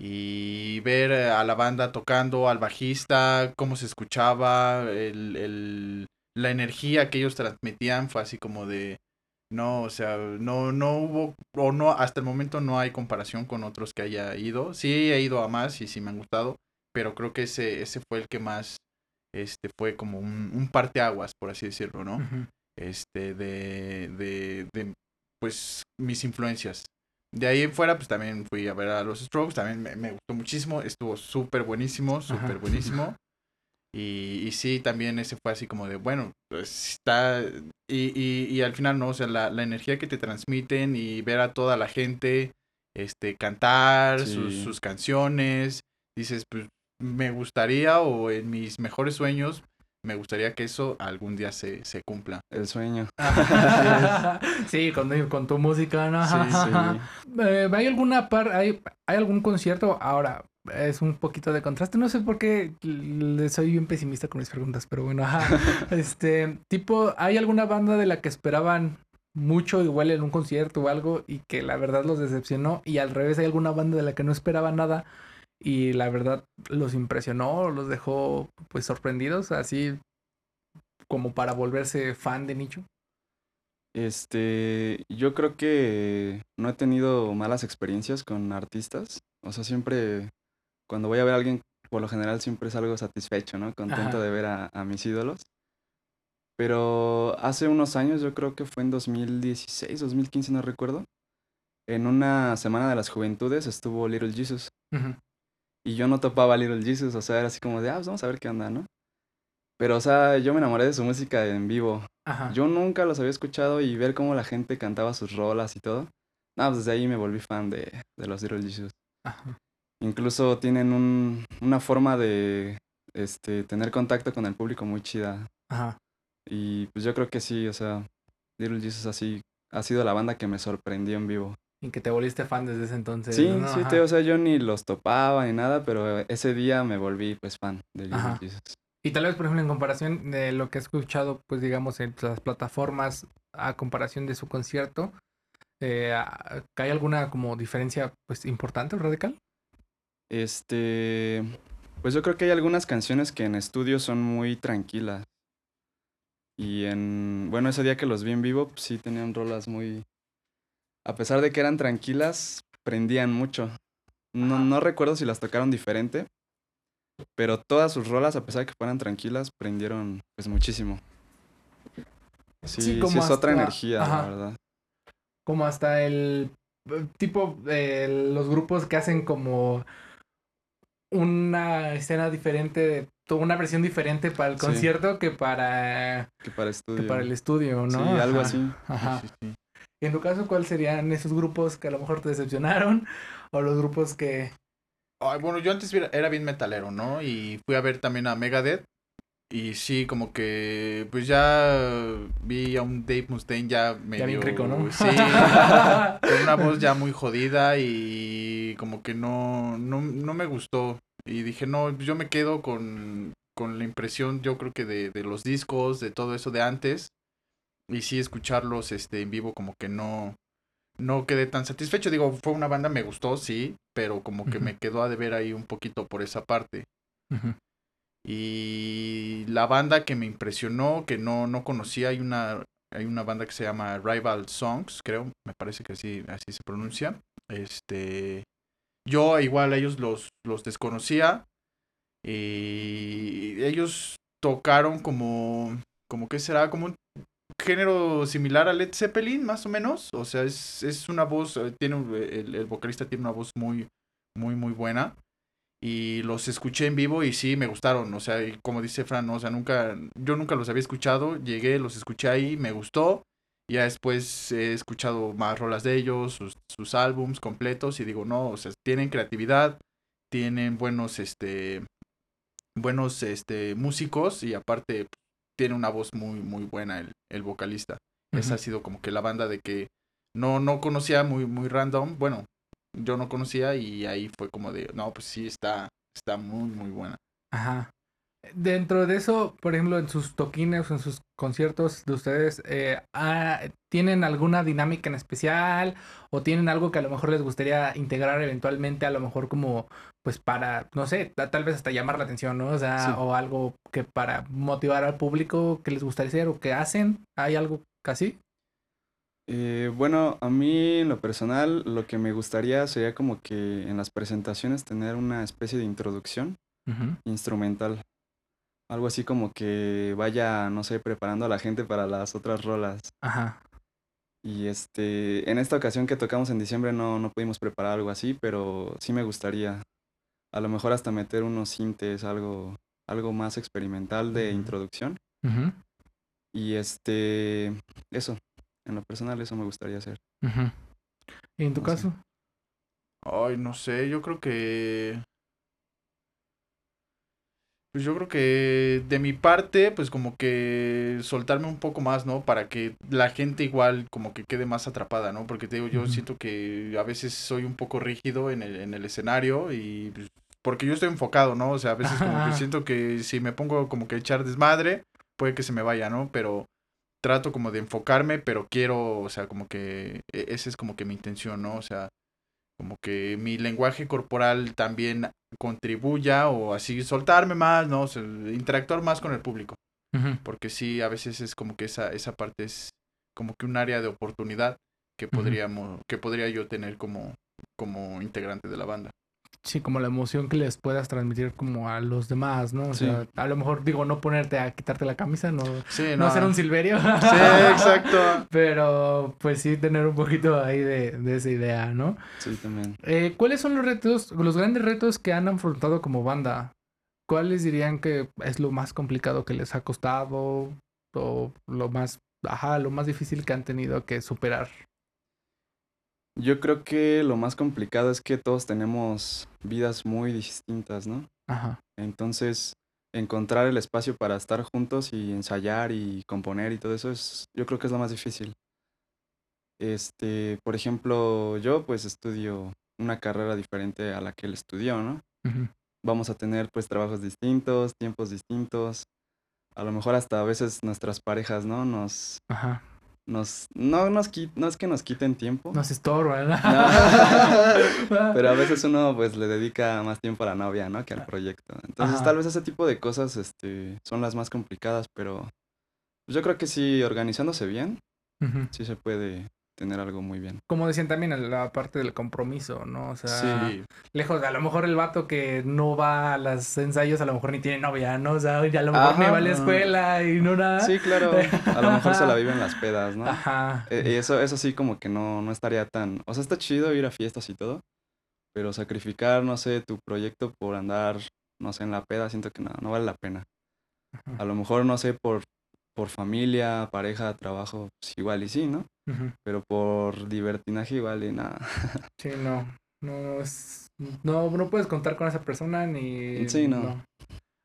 Y ver a la banda tocando, al bajista, cómo se escuchaba, el, el, la energía que ellos transmitían fue así como de, no, o sea, no, no hubo, o no, hasta el momento no hay comparación con otros que haya ido. Sí he ido a más y sí me han gustado, pero creo que ese, ese fue el que más, este, fue como un, un parteaguas, por así decirlo, ¿no? Este, de, de, de, pues, mis influencias. De ahí en fuera, pues también fui a ver a los Strokes, también me, me gustó muchísimo, estuvo súper buenísimo, súper buenísimo. Y, y sí, también ese fue así como de, bueno, pues está... Y, y, y al final, ¿no? O sea, la, la energía que te transmiten y ver a toda la gente este, cantar sus, sus canciones, dices, pues me gustaría o en mis mejores sueños, me gustaría que eso algún día se, se cumpla. El sueño. sí, con, con tu música, ¿no? Sí, sí. Eh, ¿Hay alguna par, hay, hay algún concierto? Ahora, es un poquito de contraste. No sé por qué le soy bien pesimista con mis preguntas, pero bueno, ajá. Este, tipo, ¿hay alguna banda de la que esperaban mucho igual en un concierto o algo y que la verdad los decepcionó? Y al revés, ¿hay alguna banda de la que no esperaba nada y la verdad los impresionó, los dejó pues sorprendidos, así como para volverse fan de nicho? Este, yo creo que no he tenido malas experiencias con artistas. O sea, siempre, cuando voy a ver a alguien, por lo general siempre salgo satisfecho, ¿no? Contento Ajá. de ver a, a mis ídolos. Pero hace unos años, yo creo que fue en 2016, 2015, no recuerdo. En una semana de las juventudes estuvo Little Jesus. Ujú. Y yo no topaba a Little Jesus, o sea, era así como de, ah, pues vamos a ver qué onda, ¿no? Pero, o sea, yo me enamoré de su música en vivo. Ajá. Yo nunca los había escuchado y ver cómo la gente cantaba sus rolas y todo. No, pues desde ahí me volví fan de, de los Little Jesus. Ajá. Incluso tienen un, una forma de este, tener contacto con el público muy chida. Ajá. Y pues yo creo que sí, o sea, Little Jesus así ha sido la banda que me sorprendió en vivo. Y que te volviste fan desde ese entonces. Sí, ¿no? sí, te, o sea, yo ni los topaba ni nada, pero ese día me volví pues fan de Little. Jesus. Y tal vez, por ejemplo, en comparación de lo que he escuchado, pues digamos, en las plataformas, a comparación de su concierto, eh, a- ¿hay alguna como diferencia pues importante o radical? Este, pues yo creo que hay algunas canciones que en estudio son muy tranquilas. Y en, bueno, ese día que los vi en vivo, pues sí tenían rolas muy, a pesar de que eran tranquilas, prendían mucho. No, no recuerdo si las tocaron diferente, pero todas sus rolas, a pesar de que fueran tranquilas, prendieron pues muchísimo. Sí, Sí, sí, como es otra hasta- energía, ajá. la verdad. Como hasta el eh, tipo, eh, los grupos que hacen como una escena diferente, to- una versión diferente para el Sí. concierto que para, Que para que para el estudio, ¿no? Sí, algo Ajá, así. Ajá. Sí, sí, sí. Y en tu caso, ¿cuáles serían esos grupos que a lo mejor te decepcionaron? O los grupos que... Ay, bueno, yo antes era, bien metalero, ¿no? Y fui a ver también a Megadeth. Y sí, como que, pues ya vi a un Dave Mustaine ya medio... Ya bien rico, ¿no? Sí, con una voz ya muy jodida y como que no, no, no me gustó. Y dije, no, yo me quedo con, con la impresión, yo creo que de, de los discos, de todo eso de antes. Y sí, escucharlos este, en vivo como que no, no quedé tan satisfecho. Digo, fue una banda, me gustó, sí, pero como que me quedó a deber ahí un poquito por esa parte. Y la banda que me impresionó, que no, no conocía, hay una, hay una banda que se llama Rival Songs, creo, me parece que así, así se pronuncia. Este, yo igual a ellos los, los desconocía y ellos tocaron como, como que será, como un género similar a Led Zeppelin, más o menos. O sea, es, es una voz, eh, tiene, el, el vocalista tiene una voz muy, muy, muy buena. Y los escuché en vivo y sí me gustaron, o sea, como dice Fran, o sea, nunca, yo nunca los había escuchado, llegué, los escuché ahí, me gustó, y ya después he escuchado más rolas de ellos, sus, sus álbums completos. Y digo, no, o sea, tienen creatividad, tienen buenos, este, buenos, este, músicos. Y aparte tiene una voz muy, muy buena el, el vocalista. Esa ha sido como que la banda de que no, no conocía muy, muy random, bueno, yo no conocía y ahí fue como de, no, pues sí, está, está muy, muy buena. Ajá. Dentro de eso, por ejemplo, en sus toquines en sus conciertos de ustedes, eh, ah, ¿tienen alguna dinámica en especial? ¿O tienen algo que a lo mejor les gustaría integrar eventualmente, a lo mejor como, pues para, no sé, ta- tal vez hasta llamar la atención, ¿no? O sea, Sí. o algo que para motivar al público que les gustaría hacer o que hacen, ¿hay algo casi? Eh, bueno, a mí en lo personal lo que me gustaría sería como que en las presentaciones tener una especie de introducción instrumental. Algo así como que vaya, no sé, preparando a la gente para las otras rolas. Ajá. Y este, en esta ocasión que tocamos en diciembre no, no pudimos preparar algo así, pero sí me gustaría. A lo mejor hasta meter unos sintes, algo, algo más experimental de introducción. Y este, eso, en lo personal eso me gustaría hacer. ¿Y en tu No sé. caso? Ay, no sé, yo creo que... Pues yo creo que de mi parte, pues como que soltarme un poco más, ¿no? Para que la gente igual como que quede más atrapada, ¿no? Porque te digo, yo siento que a veces soy un poco rígido en el, en el escenario y pues, porque yo estoy enfocado, ¿no? O sea, a veces como que siento que si me pongo como que a echar desmadre, puede que se me vaya, ¿no? Pero trato como de enfocarme, pero quiero, o sea, como que e- esa es como que mi intención, ¿no? O sea, como que mi lenguaje corporal también contribuya o así soltarme más, ¿no? O sea, interactuar más con el público, porque sí, a veces es como que esa, esa parte es como que un área de oportunidad que podríamos, que podría yo tener como, como integrante de la banda. Sí, como la emoción que les puedas transmitir como a los demás, ¿no? O Sí. sea, a lo mejor digo, no ponerte a quitarte la camisa, no, Sí, no, ser un silverio. Sí, exacto. Pero pues sí tener un poquito ahí de, de esa idea, ¿no? Sí, también. Eh, ¿Cuáles son los retos, los grandes retos que han afrontado como banda? ¿Cuáles dirían que es lo más complicado que les ha costado? O lo más, ajá, lo más difícil que han tenido que superar. Yo creo que lo más complicado es que todos tenemos vidas muy distintas, ¿no? Ajá. Entonces, encontrar el espacio para estar juntos y ensayar y componer y todo eso es, yo creo que es lo más difícil. Este, por ejemplo, yo pues estudio una carrera diferente a la que él estudió, ¿no? Vamos a tener pues trabajos distintos, tiempos distintos. A lo mejor hasta a veces nuestras parejas, ¿no? Nos, Ajá. Nos, no, nos no es que nos quiten tiempo, Nos estorba, ¿no? pero a veces uno pues le dedica más tiempo a la novia, ¿no? Que al proyecto. Entonces Ajá. tal vez ese tipo de cosas, este, son las más complicadas, pero pues, yo creo que sí, organizándose bien, sí se puede tener algo muy bien. Como decían también, la parte del compromiso, ¿no? O sea, Sí, lejos, a lo mejor el vato que no va a los ensayos, a lo mejor ni tiene novia, ¿no? O sea, ya a lo mejor ni va a la escuela y no nada. Sí, claro, a lo mejor se la viven las pedas, ¿no? Ajá. Eh, y eso, eso sí como que no, no estaría tan... O sea, está chido ir a fiestas y todo, pero sacrificar, no sé, tu proyecto por andar, no sé, en la peda, siento que no, no vale la pena. A lo mejor, no sé, por, por familia, pareja, trabajo, pues igual y sí, ¿no? Pero por divertinaje igual y nada. Sí, no. No, es, no, no puedes contar con esa persona ni. Sí, no.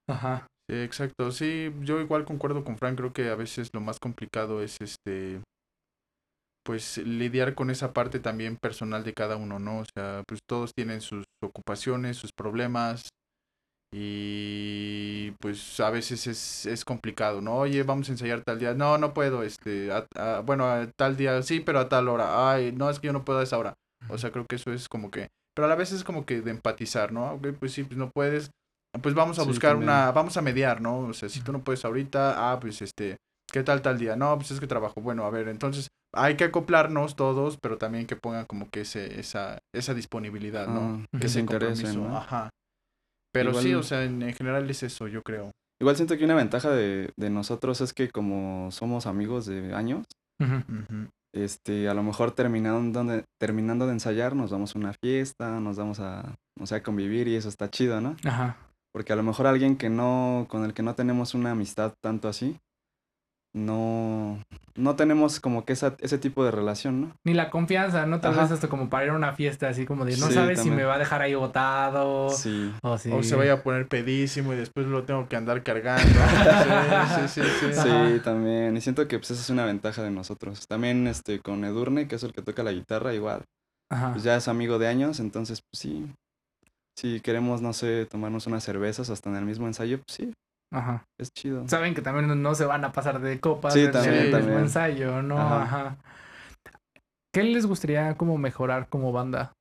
Ajá. Sí, exacto. Sí, yo igual concuerdo con Frank, creo que a veces lo más complicado es este pues lidiar con esa parte también personal de cada uno, ¿no? O sea, pues todos tienen sus ocupaciones, sus problemas y pues a veces es, es complicado, ¿no? Oye, vamos a ensayar tal día. No, no puedo, este, a- a- bueno, a tal día sí, pero a tal hora. Ay, no, es que yo no puedo a esa hora. O sea, creo que eso es como que, pero a la vez es como que de empatizar, ¿no? Ok, pues sí, pues no puedes, pues vamos a Sí, buscar también. una, vamos a mediar, ¿no? O sea, si tú no puedes ahorita, ah, pues este, ¿qué tal tal día? No, pues es que trabajo. Bueno, a ver, entonces hay que acoplarnos todos, pero también que pongan como que ese, esa, esa disponibilidad, ¿no? Ah, que se ese interesen. Ajá. Pero Igual- sí, o sea, en, en general es eso, yo creo. Igual siento que una ventaja de, de nosotros es que como somos amigos de años, este, a lo mejor terminando de, terminando de ensayar, nos vamos a una fiesta, nos vamos a, o sea, a convivir y eso está chido, ¿no? Ajá. Porque a lo mejor alguien que no, con el que no tenemos una amistad tanto así, no, no tenemos como que esa, ese tipo de relación, ¿no? Ni la confianza, ¿no? Tal Ajá. vez hasta como para ir a una fiesta, así como de no Sí, sabes si me va a dejar ahí botado. Sí. O si... O se vaya a poner pedísimo y después lo tengo que andar cargando. sí, sí, sí, sí. Sí, Ajá. también. Y siento que pues esa es una ventaja de nosotros. También este con Edurne, que es el que toca la guitarra, igual. Ajá. Pues ya es amigo de años, entonces pues sí. Si queremos, no sé, tomarnos unas cervezas hasta en el mismo ensayo, pues sí, Ajá. es chido. Saben que también no- se van a pasar de copas Sí, también, el también. ensayo, ¿no? Ajá. Ajá. ¿Qué les gustaría como mejorar como banda?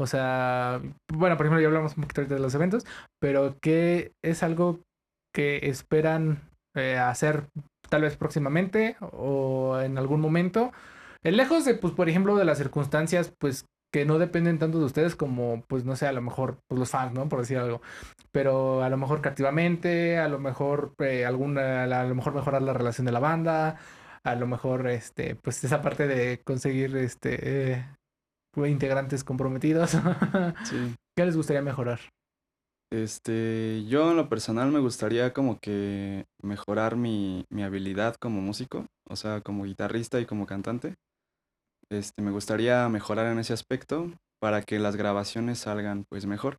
O sea, bueno, por ejemplo, ya hablamos un poquito ahorita de los eventos, pero ¿qué es algo que esperan eh, hacer tal vez próximamente o en algún momento? Eh, lejos de, pues, por ejemplo, de las circunstancias, pues, que no dependen tanto de ustedes como, pues, no sé, a lo mejor, pues, los fans, ¿no? Por decir algo. Pero a lo mejor creativamente, a lo mejor eh, alguna, a lo mejor mejorar la relación de la banda, a lo mejor, este, pues, esa parte de conseguir, este, eh, integrantes comprometidos. Sí. ¿Qué les gustaría mejorar? Este, yo en lo personal me gustaría como que mejorar mi, mi habilidad como músico, o sea, como guitarrista y como cantante. Este, me gustaría mejorar en ese aspecto para que las grabaciones salgan pues mejor.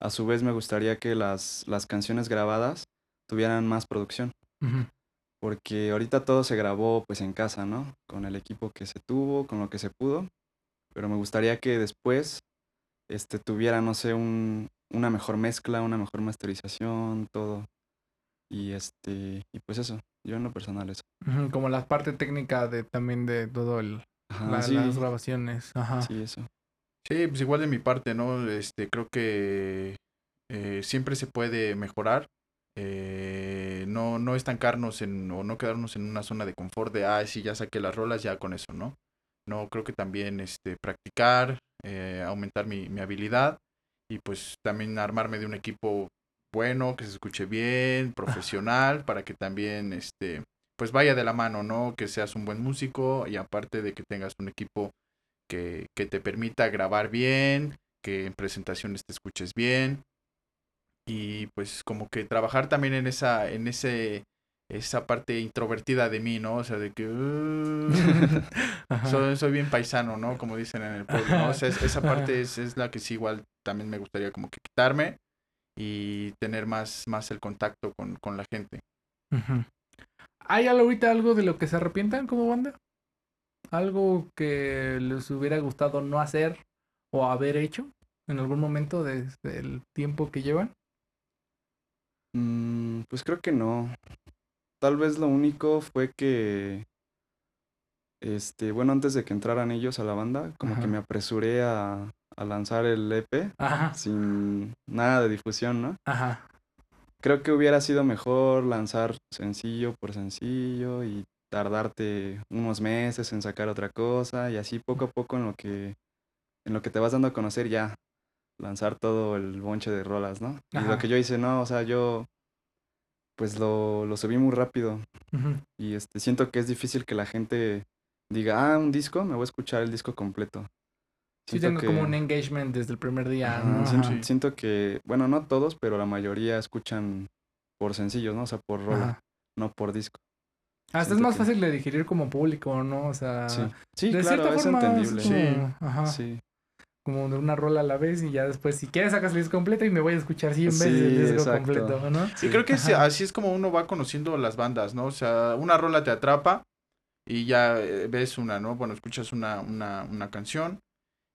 A su vez me gustaría que las, las canciones grabadas tuvieran más producción, porque ahorita todo se grabó pues en casa, ¿no? Con el equipo que se tuvo, con lo que se pudo, pero me gustaría que después este, tuviera, no sé, un, una mejor mezcla, una mejor masterización, todo. Y este, y pues eso, yo en lo personal eso. Como la parte técnica de también de todo el, Ajá, la- sí, las grabaciones. Ajá. sí, eso. Sí, pues igual de mi parte, ¿no? Este, creo que eh, siempre se puede mejorar. eh, no, no estancarnos en, o no quedarnos en una zona de confort de, ah, sí, ya saqué las rolas, ya con eso, ¿no? No, creo que también este, practicar, eh, aumentar mi, mi habilidad y pues también armarme de un equipo bueno, que se escuche bien, profesional, para que también, este, pues vaya de la mano, ¿no? Que seas un buen músico y aparte de que tengas un equipo que, que te permita grabar bien, que en presentaciones te escuches bien y pues como que trabajar también en esa en ese esa parte introvertida de mí, ¿no? O sea, de que uh, soy, soy bien paisano, ¿no? Como dicen en el pueblo, ¿no? O sea, es- esa parte es, es la que sí igual también me gustaría como que quitarme y tener más, más el contacto con, con la gente. ¿Hay algo ahorita algo de lo que se arrepientan como banda? ¿Algo que les hubiera gustado no hacer o haber hecho en algún momento desde el tiempo que llevan? Mm, pues creo que no. Tal vez lo único fue que, este, bueno, antes de que entraran ellos a la banda, como Ajá. que me apresuré a, a lanzar el EP Ajá, sin nada de difusión, ¿no? ajá, Creo que hubiera sido mejor lanzar sencillo por sencillo y tardarte unos meses en sacar otra cosa y así poco a poco en lo que en lo que te vas dando a conocer ya lanzar todo el bonche de rolas, ¿no? Y lo que yo hice, no, o sea, yo pues lo, lo subí muy rápido y este siento que es difícil que la gente diga, ah, un disco, me voy a escuchar el disco completo. Sí Siento tengo como un engagement desde el primer día, Ajá, ¿no? siento, que, bueno, no todos, pero la mayoría escuchan por sencillos, ¿no? O sea, por rola, ajá. no por disco. Hasta es más que- fácil de digerir como público, ¿no? O sea, Sí, sí de claro, cierta es forma entendible. es como, Sí, ajá, Sí, como de una rola a la vez y ya después, si quieres, sacas el disco completo y me voy a escuchar 100 veces Sí, el disco exacto. completo, ¿no? Y creo que Ajá. así es como uno va conociendo las bandas, ¿no? O sea, una rola te atrapa y ya eh, ves una, ¿no? Bueno, escuchas una, una, una canción,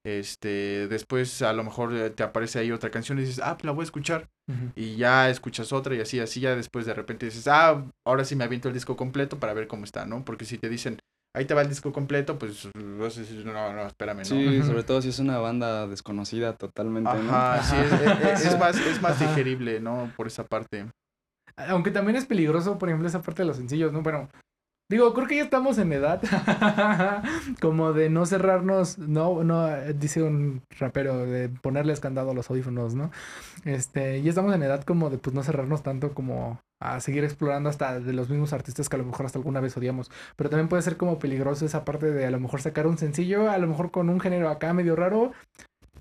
este, después a lo mejor eh, te aparece ahí otra canción y dices, ah, pues la voy a escuchar. Y ya escuchas otra y así, así ya después de repente dices, ah, ahora sí me aviento el disco completo para ver cómo está, ¿no? Porque si te dicen, ahí te va el disco completo, pues vas a decir, no, no, espérame, ¿no? sí, sobre todo si es una banda desconocida totalmente, ¿no? Ajá, sí, es, es- es más, es más Ajá. digerible, ¿no? Por esa parte. Aunque también es peligroso, por ejemplo, esa parte de los sencillos, ¿no? Bueno, digo, creo que ya estamos en edad como de no cerrarnos, no, no, dice un rapero, de ponerles candado a los audífonos, ¿no? Este, ya estamos en edad como de pues no cerrarnos tanto como a seguir explorando hasta de los mismos artistas que a lo mejor hasta alguna vez odiamos. Pero también puede ser como peligroso esa parte de a lo mejor sacar un sencillo, a lo mejor con un género acá medio raro.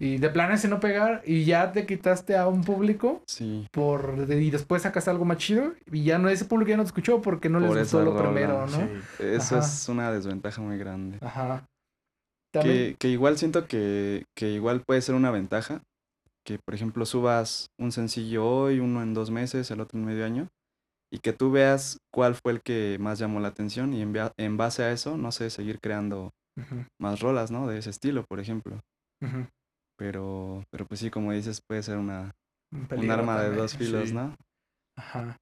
Y de plano ese no pegar y ya te quitaste a un público Sí, por y después sacas algo más chido y ya no ese público ya no te escuchó porque no les gustó lo rola, primero, ¿no? Sí. eso Ajá. es una desventaja muy grande. Ajá. Que, que igual siento que, que igual puede ser una ventaja. Que, por ejemplo, subas un sencillo hoy, uno en dos meses, el otro en medio año. Y que tú veas cuál fue el que más llamó la atención y en, en base a eso, no sé, seguir creando más rolas, ¿no? De ese estilo, por ejemplo. ujú. Pero, pero pues sí, como dices, puede ser una, Un arma de dos filos, sí. ¿no? Ajá.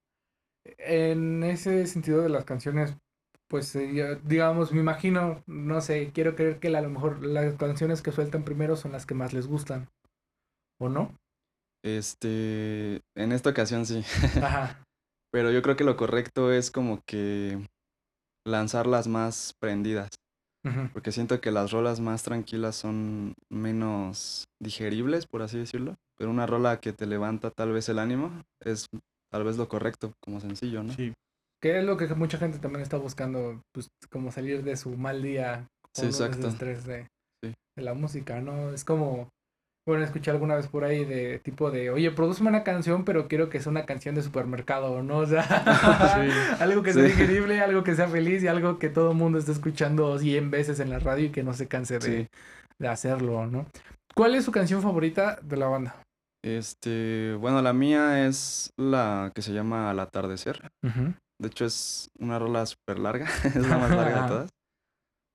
En ese sentido de las canciones, pues digamos, me imagino, no sé, quiero creer que a lo mejor las canciones que sueltan primero son las que más les gustan. ¿O no? Este, en esta ocasión sí. Ajá. Pero yo creo que lo correcto es como que lanzarlas más prendidas. Porque siento que las rolas más tranquilas son menos digeribles, por así decirlo. Pero una rola que te levanta tal vez el ánimo es tal vez lo correcto como sencillo, ¿no? Sí. Que es lo que mucha gente también está buscando, pues como salir de su mal día Sí, con ese exacto. estrés de, Sí. de la música, ¿no? Es como, bueno, escuché alguna vez por ahí de tipo de, oye, produzme una canción, pero quiero que sea una canción de supermercado, ¿no? O sea, algo que sea Sí. digerible, algo que sea feliz y algo que todo el mundo esté escuchando 100 veces en la radio y que no se canse de, Sí. de hacerlo, ¿no? ¿Cuál es su canción favorita de la banda? Este, bueno, la mía es la que se llama Al atardecer. De hecho, es una rola súper larga, es la más larga de todas.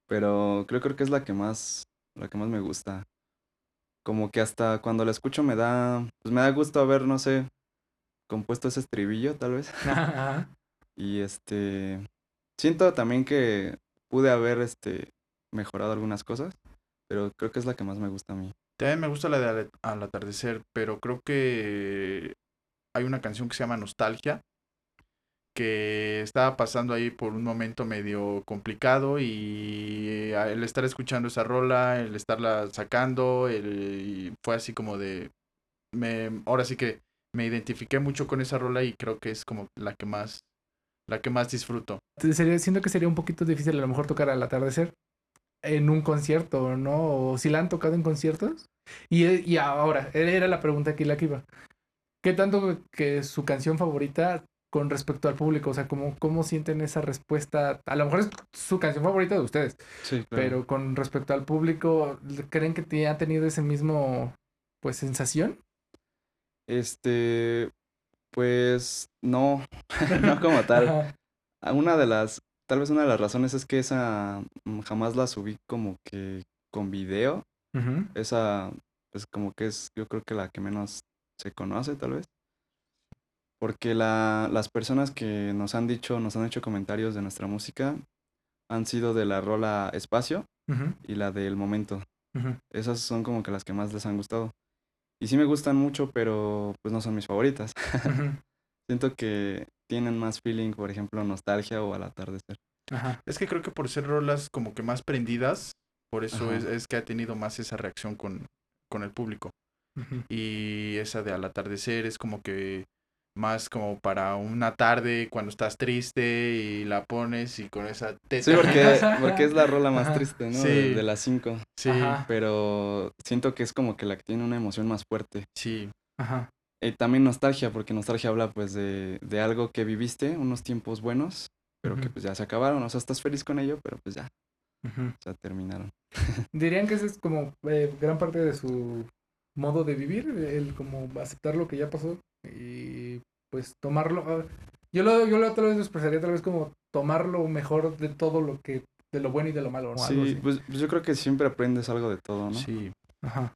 Pero creo, creo que es la que más, la que más me gusta. Como que hasta cuando la escucho me da, pues me da gusto haber, no sé, compuesto ese estribillo, tal vez. Y este, siento también que pude haber, este, mejorado algunas cosas, pero creo que es la que más me gusta a mí. También me gusta la de al, al atardecer, pero creo que hay una canción que se llama Nostalgia, que estaba pasando ahí por un momento medio complicado y eh, el estar escuchando esa rola, el estarla sacando, el, fue así como de, me, ahora sí que me identifiqué mucho con esa rola y creo que es como la que más, la que más disfruto. Sería- siento que sería un poquito difícil a lo mejor tocar al atardecer en un concierto, ¿no? O si la han tocado en conciertos. Y, y ahora, era la pregunta aquí la que iba. ¿Qué tanto que su canción favorita con respecto al público? O sea, ¿cómo, cómo sienten esa respuesta? A lo mejor es su canción favorita de ustedes, Sí, claro. pero con respecto al público, ¿creen que te- ha tenido ese mismo, pues, sensación? Este, pues no, no como tal. Ajá. a Una de las tal vez una de las razones es que esa mm, jamás la subí como que con video. Esa, pues como que es, yo creo que la que menos se conoce, tal vez. Porque la, las personas que nos han dicho, nos han hecho comentarios de nuestra música han sido de la rola Espacio y la del Momento. Esas son como que las que más les han gustado. Y sí me gustan mucho, pero pues no son mis favoritas. Siento que tienen más feeling, por ejemplo, nostalgia o al atardecer. Ajá. Es que creo que por ser rolas como que más prendidas, por eso es, es que ha tenido más esa reacción con, con el público. Y esa de al atardecer es como que más como para una tarde cuando estás triste y la pones y con esa te Sí, porque, porque es la rola más Ajá. triste, ¿no? Sí. De, de las cinco. Sí, Ajá. Pero siento que es como que la que tiene una emoción más fuerte. sí, Ajá. Y también nostalgia, porque nostalgia habla pues de, de algo que viviste, unos tiempos buenos, pero que pues ya se acabaron. O sea, estás feliz con ello, pero pues ya, Ujú. ya terminaron. Dirían que ese es como eh, gran parte de su modo de vivir, el como aceptar lo que ya pasó y pues tomarlo. ah, Yo lo, yo lo tal vez lo expresaría tal vez como tomar lo mejor de todo lo que, de lo bueno y de lo malo, ¿no? Algo Sí, así. pues, pues yo creo que siempre aprendes algo de todo, ¿no? sí. Ajá.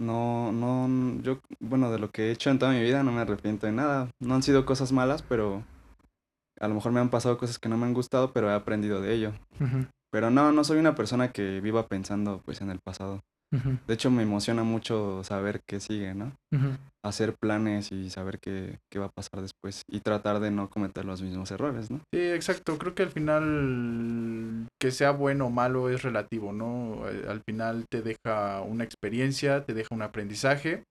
No, no, yo, bueno, de lo que he hecho en toda mi vida no me arrepiento de nada. No han sido cosas malas, pero a lo mejor me han pasado cosas que no me han gustado, pero he aprendido de ello. Pero no, no soy una persona que viva pensando pues en el pasado. De hecho, me emociona mucho saber qué sigue, ¿no? Hacer planes y saber qué, qué va a pasar después y tratar de no cometer los mismos errores, ¿no? Sí, exacto. Creo que al final que sea bueno o malo es relativo, ¿no? Eh, Al final te deja una experiencia, te deja un aprendizaje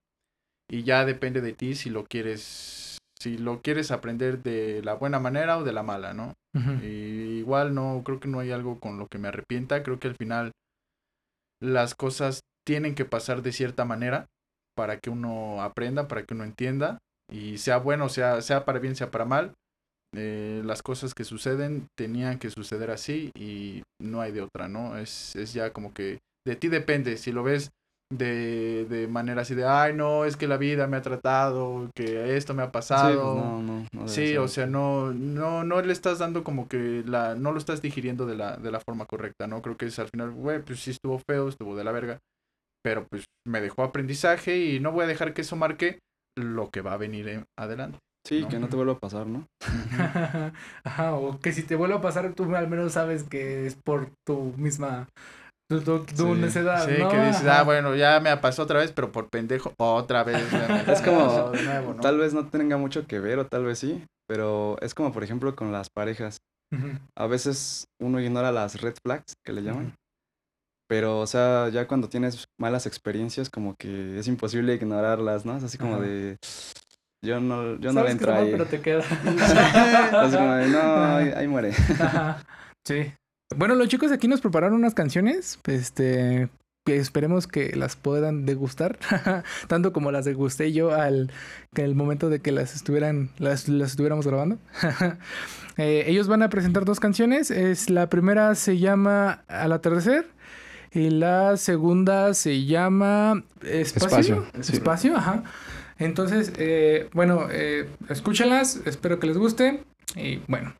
y ya depende de ti si lo quieres, si lo quieres aprender de la buena manera o de la mala, ¿no? Y igual no, creo que no hay algo con lo que me arrepienta. Creo que al final las cosas tienen que pasar de cierta manera para que uno aprenda, para que uno entienda. Y sea bueno, sea, sea para bien, sea para mal. eh, las cosas que suceden tenían que suceder así y no hay de otra, ¿no? Es, es ya como que de ti depende. Si lo ves de, de manera así de, ay, no, es que la vida me ha tratado, que esto me ha Sí, pues pasado. no, no, no Sí, o sea, no, no, no le estás dando como que la, no lo estás digiriendo de la, de la forma correcta, ¿no? Creo que es al final, güey, pues sí estuvo feo, estuvo de la verga, pero pues me dejó aprendizaje y no voy a dejar que eso marque lo que va a venir en- adelante. Sí, ¿no? que no te vuelva a pasar, ¿no? Ajá, o que si te vuelve a pasar, tú al menos sabes que es por tu misma, tu, Sí. necedad, Sí, ¿no? que dices, Ajá. ah, bueno, ya me pasó otra vez, pero por pendejo, otra vez. me Es como, de nuevo, ¿no? Tal vez no tenga mucho que ver o tal vez sí, pero es como por ejemplo con las parejas. A veces uno ignora las red flags que le llaman, pero o sea, ya cuando tienes malas experiencias como que es imposible ignorarlas, ¿no? Es así como de yo no yo no le que entro ahí. pero te queda. Así como de, no, ahí, ahí muere. Ajá, Sí. Bueno, los chicos aquí nos prepararon unas canciones, este, que esperemos que las puedan degustar, tanto como las degusté yo al que el momento de que las estuvieran, las, las estuviéramos grabando. Eh, ellos van a presentar dos canciones. Es la primera se llama Al atardecer y la segunda se llama Espacio. Espacio, sí. Espacio, ajá. Entonces, eh, bueno, eh, escúchenlas, espero que les guste y bueno.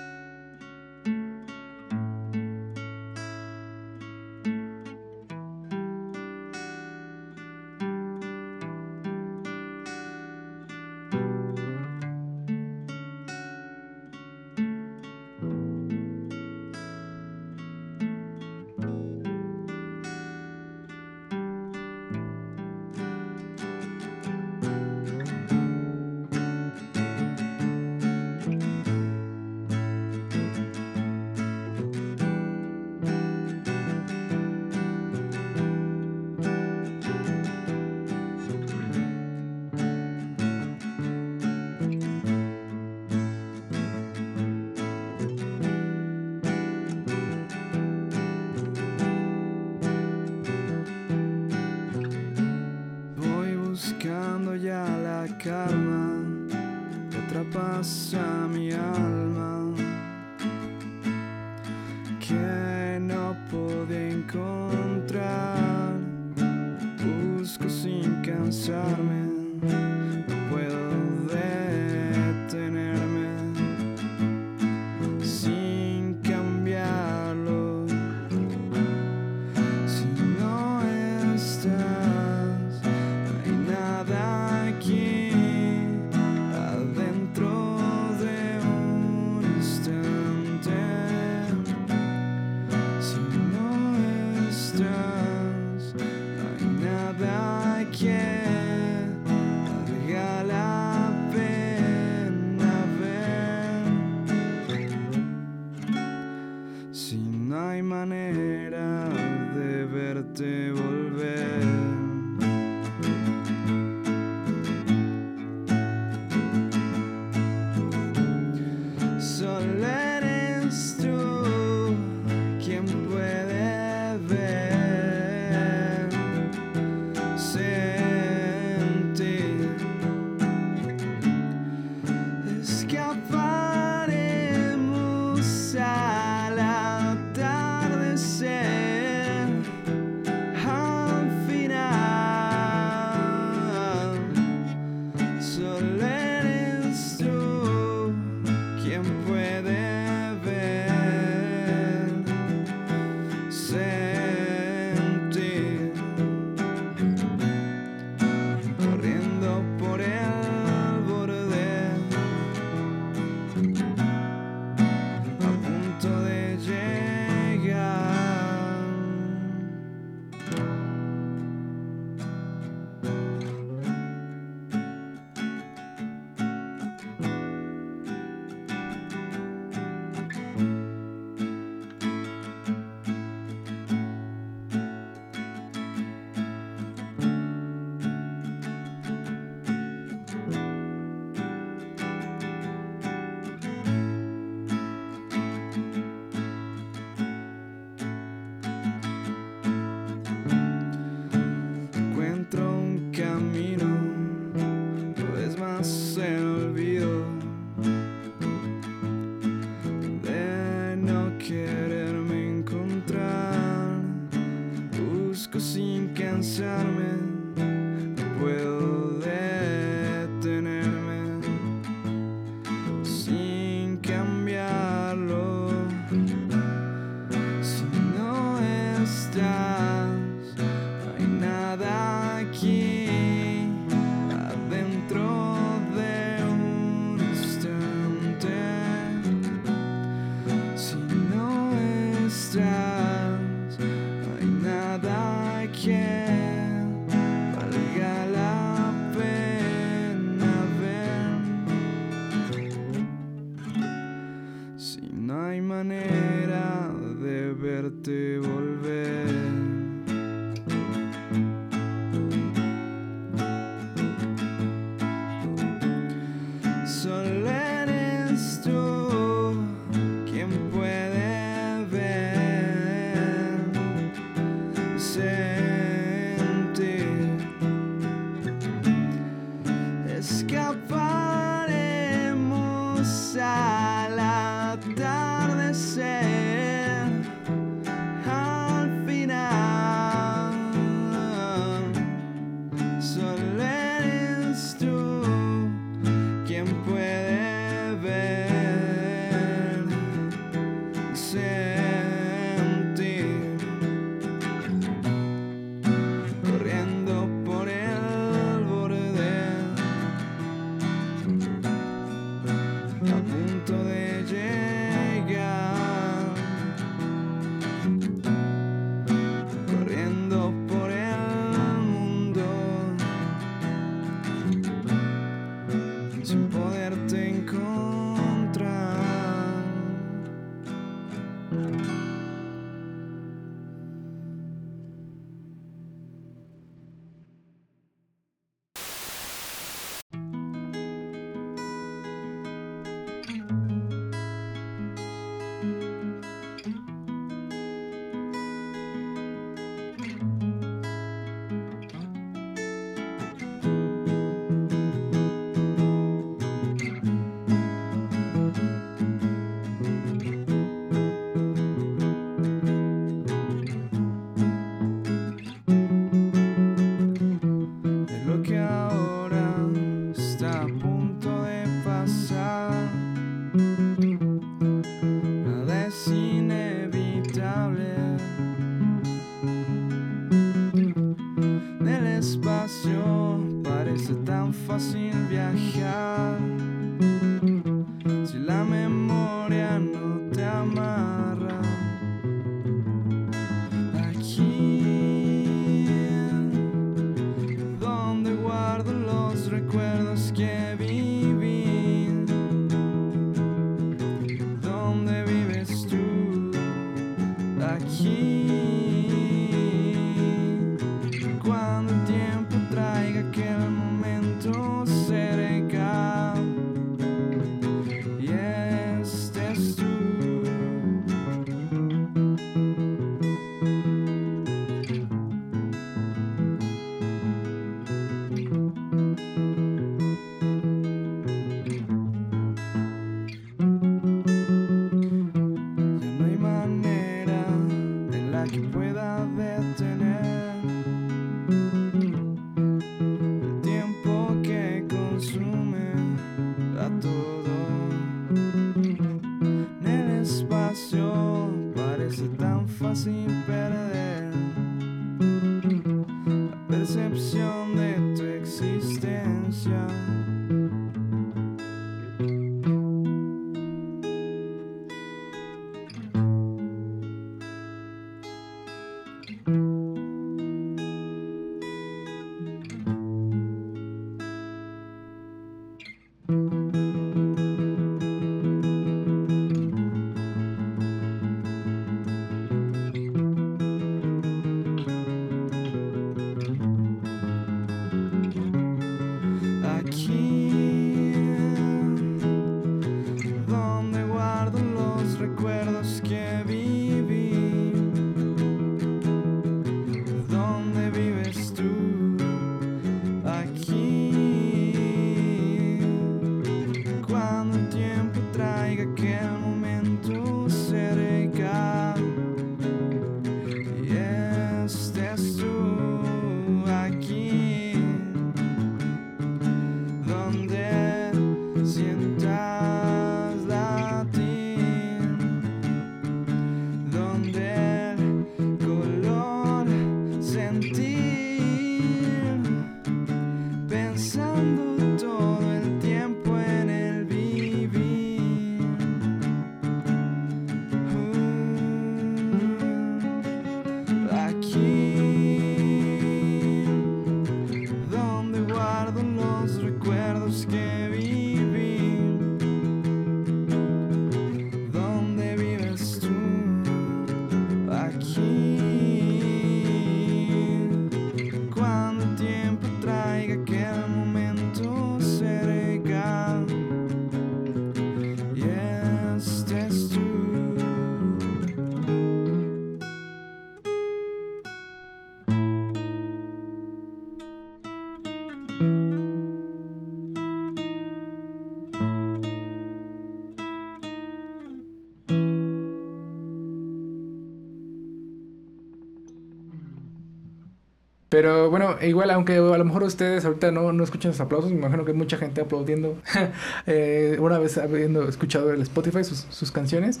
Pero bueno, igual, aunque a lo mejor ustedes ahorita no, no escuchan los aplausos, me imagino que hay mucha gente aplaudiendo. eh, una vez habiendo escuchado el Spotify, sus, sus canciones.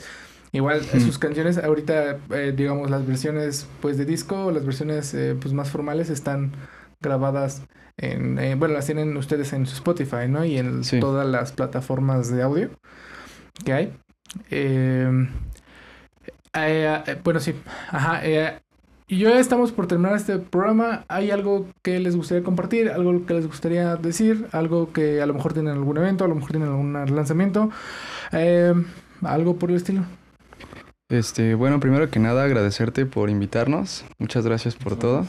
Igual, sus canciones ahorita, eh, digamos, las versiones pues de disco, las versiones eh, pues más formales están grabadas en, bueno, las tienen ustedes en su Spotify, ¿no? Y en Sí. todas las plataformas de audio que hay. Eh, eh, eh, bueno, sí. Ajá. eh, y yo ya estamos por terminar este programa. ¿Hay algo que les gustaría compartir? ¿Algo que les gustaría decir? ¿Algo que a lo mejor tienen algún evento? ¿A lo mejor tienen algún lanzamiento? Eh, ¿Algo por el estilo? Este, bueno, primero que nada agradecerte por invitarnos. Muchas gracias por todo.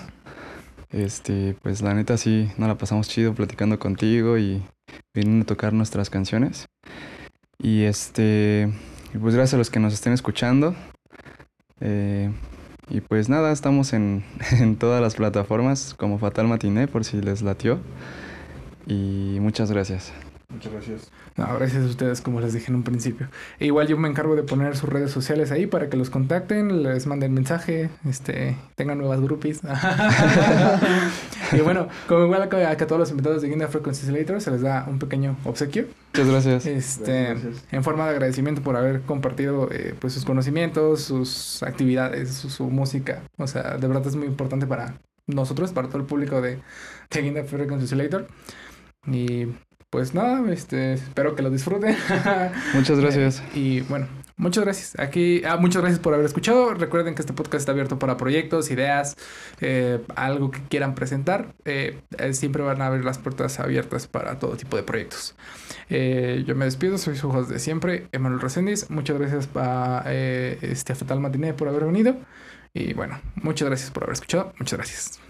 Este, pues la neta sí, nos la pasamos chido platicando contigo y viniendo a tocar nuestras canciones. Y este, pues gracias a los que nos estén escuchando. Eh, y pues nada, estamos en, en todas las plataformas como Fatal Matiné por si les latió. Y muchas gracias. Muchas gracias. No, gracias a ustedes, como les dije en un principio. E igual yo me encargo de poner sus redes sociales ahí para que los contacten, les manden mensaje, este, tengan nuevas groupies. y bueno, como igual a, que a todos los invitados de Guinea Frequency Oscillator se les da un pequeño obsequio. Muchas gracias. Este, Gracias, en forma de agradecimiento por haber compartido eh, pues sus conocimientos, sus actividades, su, su música. O sea, de verdad es muy importante para nosotros, para todo el público de, de Guinea Frequency Oscillator. Y pues nada, este, espero que lo disfruten. Muchas gracias. Y bueno, muchas gracias. Aquí, ah, muchas gracias por haber escuchado. Recuerden que este podcast está abierto para proyectos, ideas, eh, algo que quieran presentar. Eh, eh, siempre van a haber las puertas abiertas para todo tipo de proyectos. Eh, yo me despido, soy su host de siempre, Emanuel Reséndiz. Muchas gracias a eh, este, a Fatal Matiné por haber venido. Y bueno, muchas gracias por haber escuchado. Muchas gracias.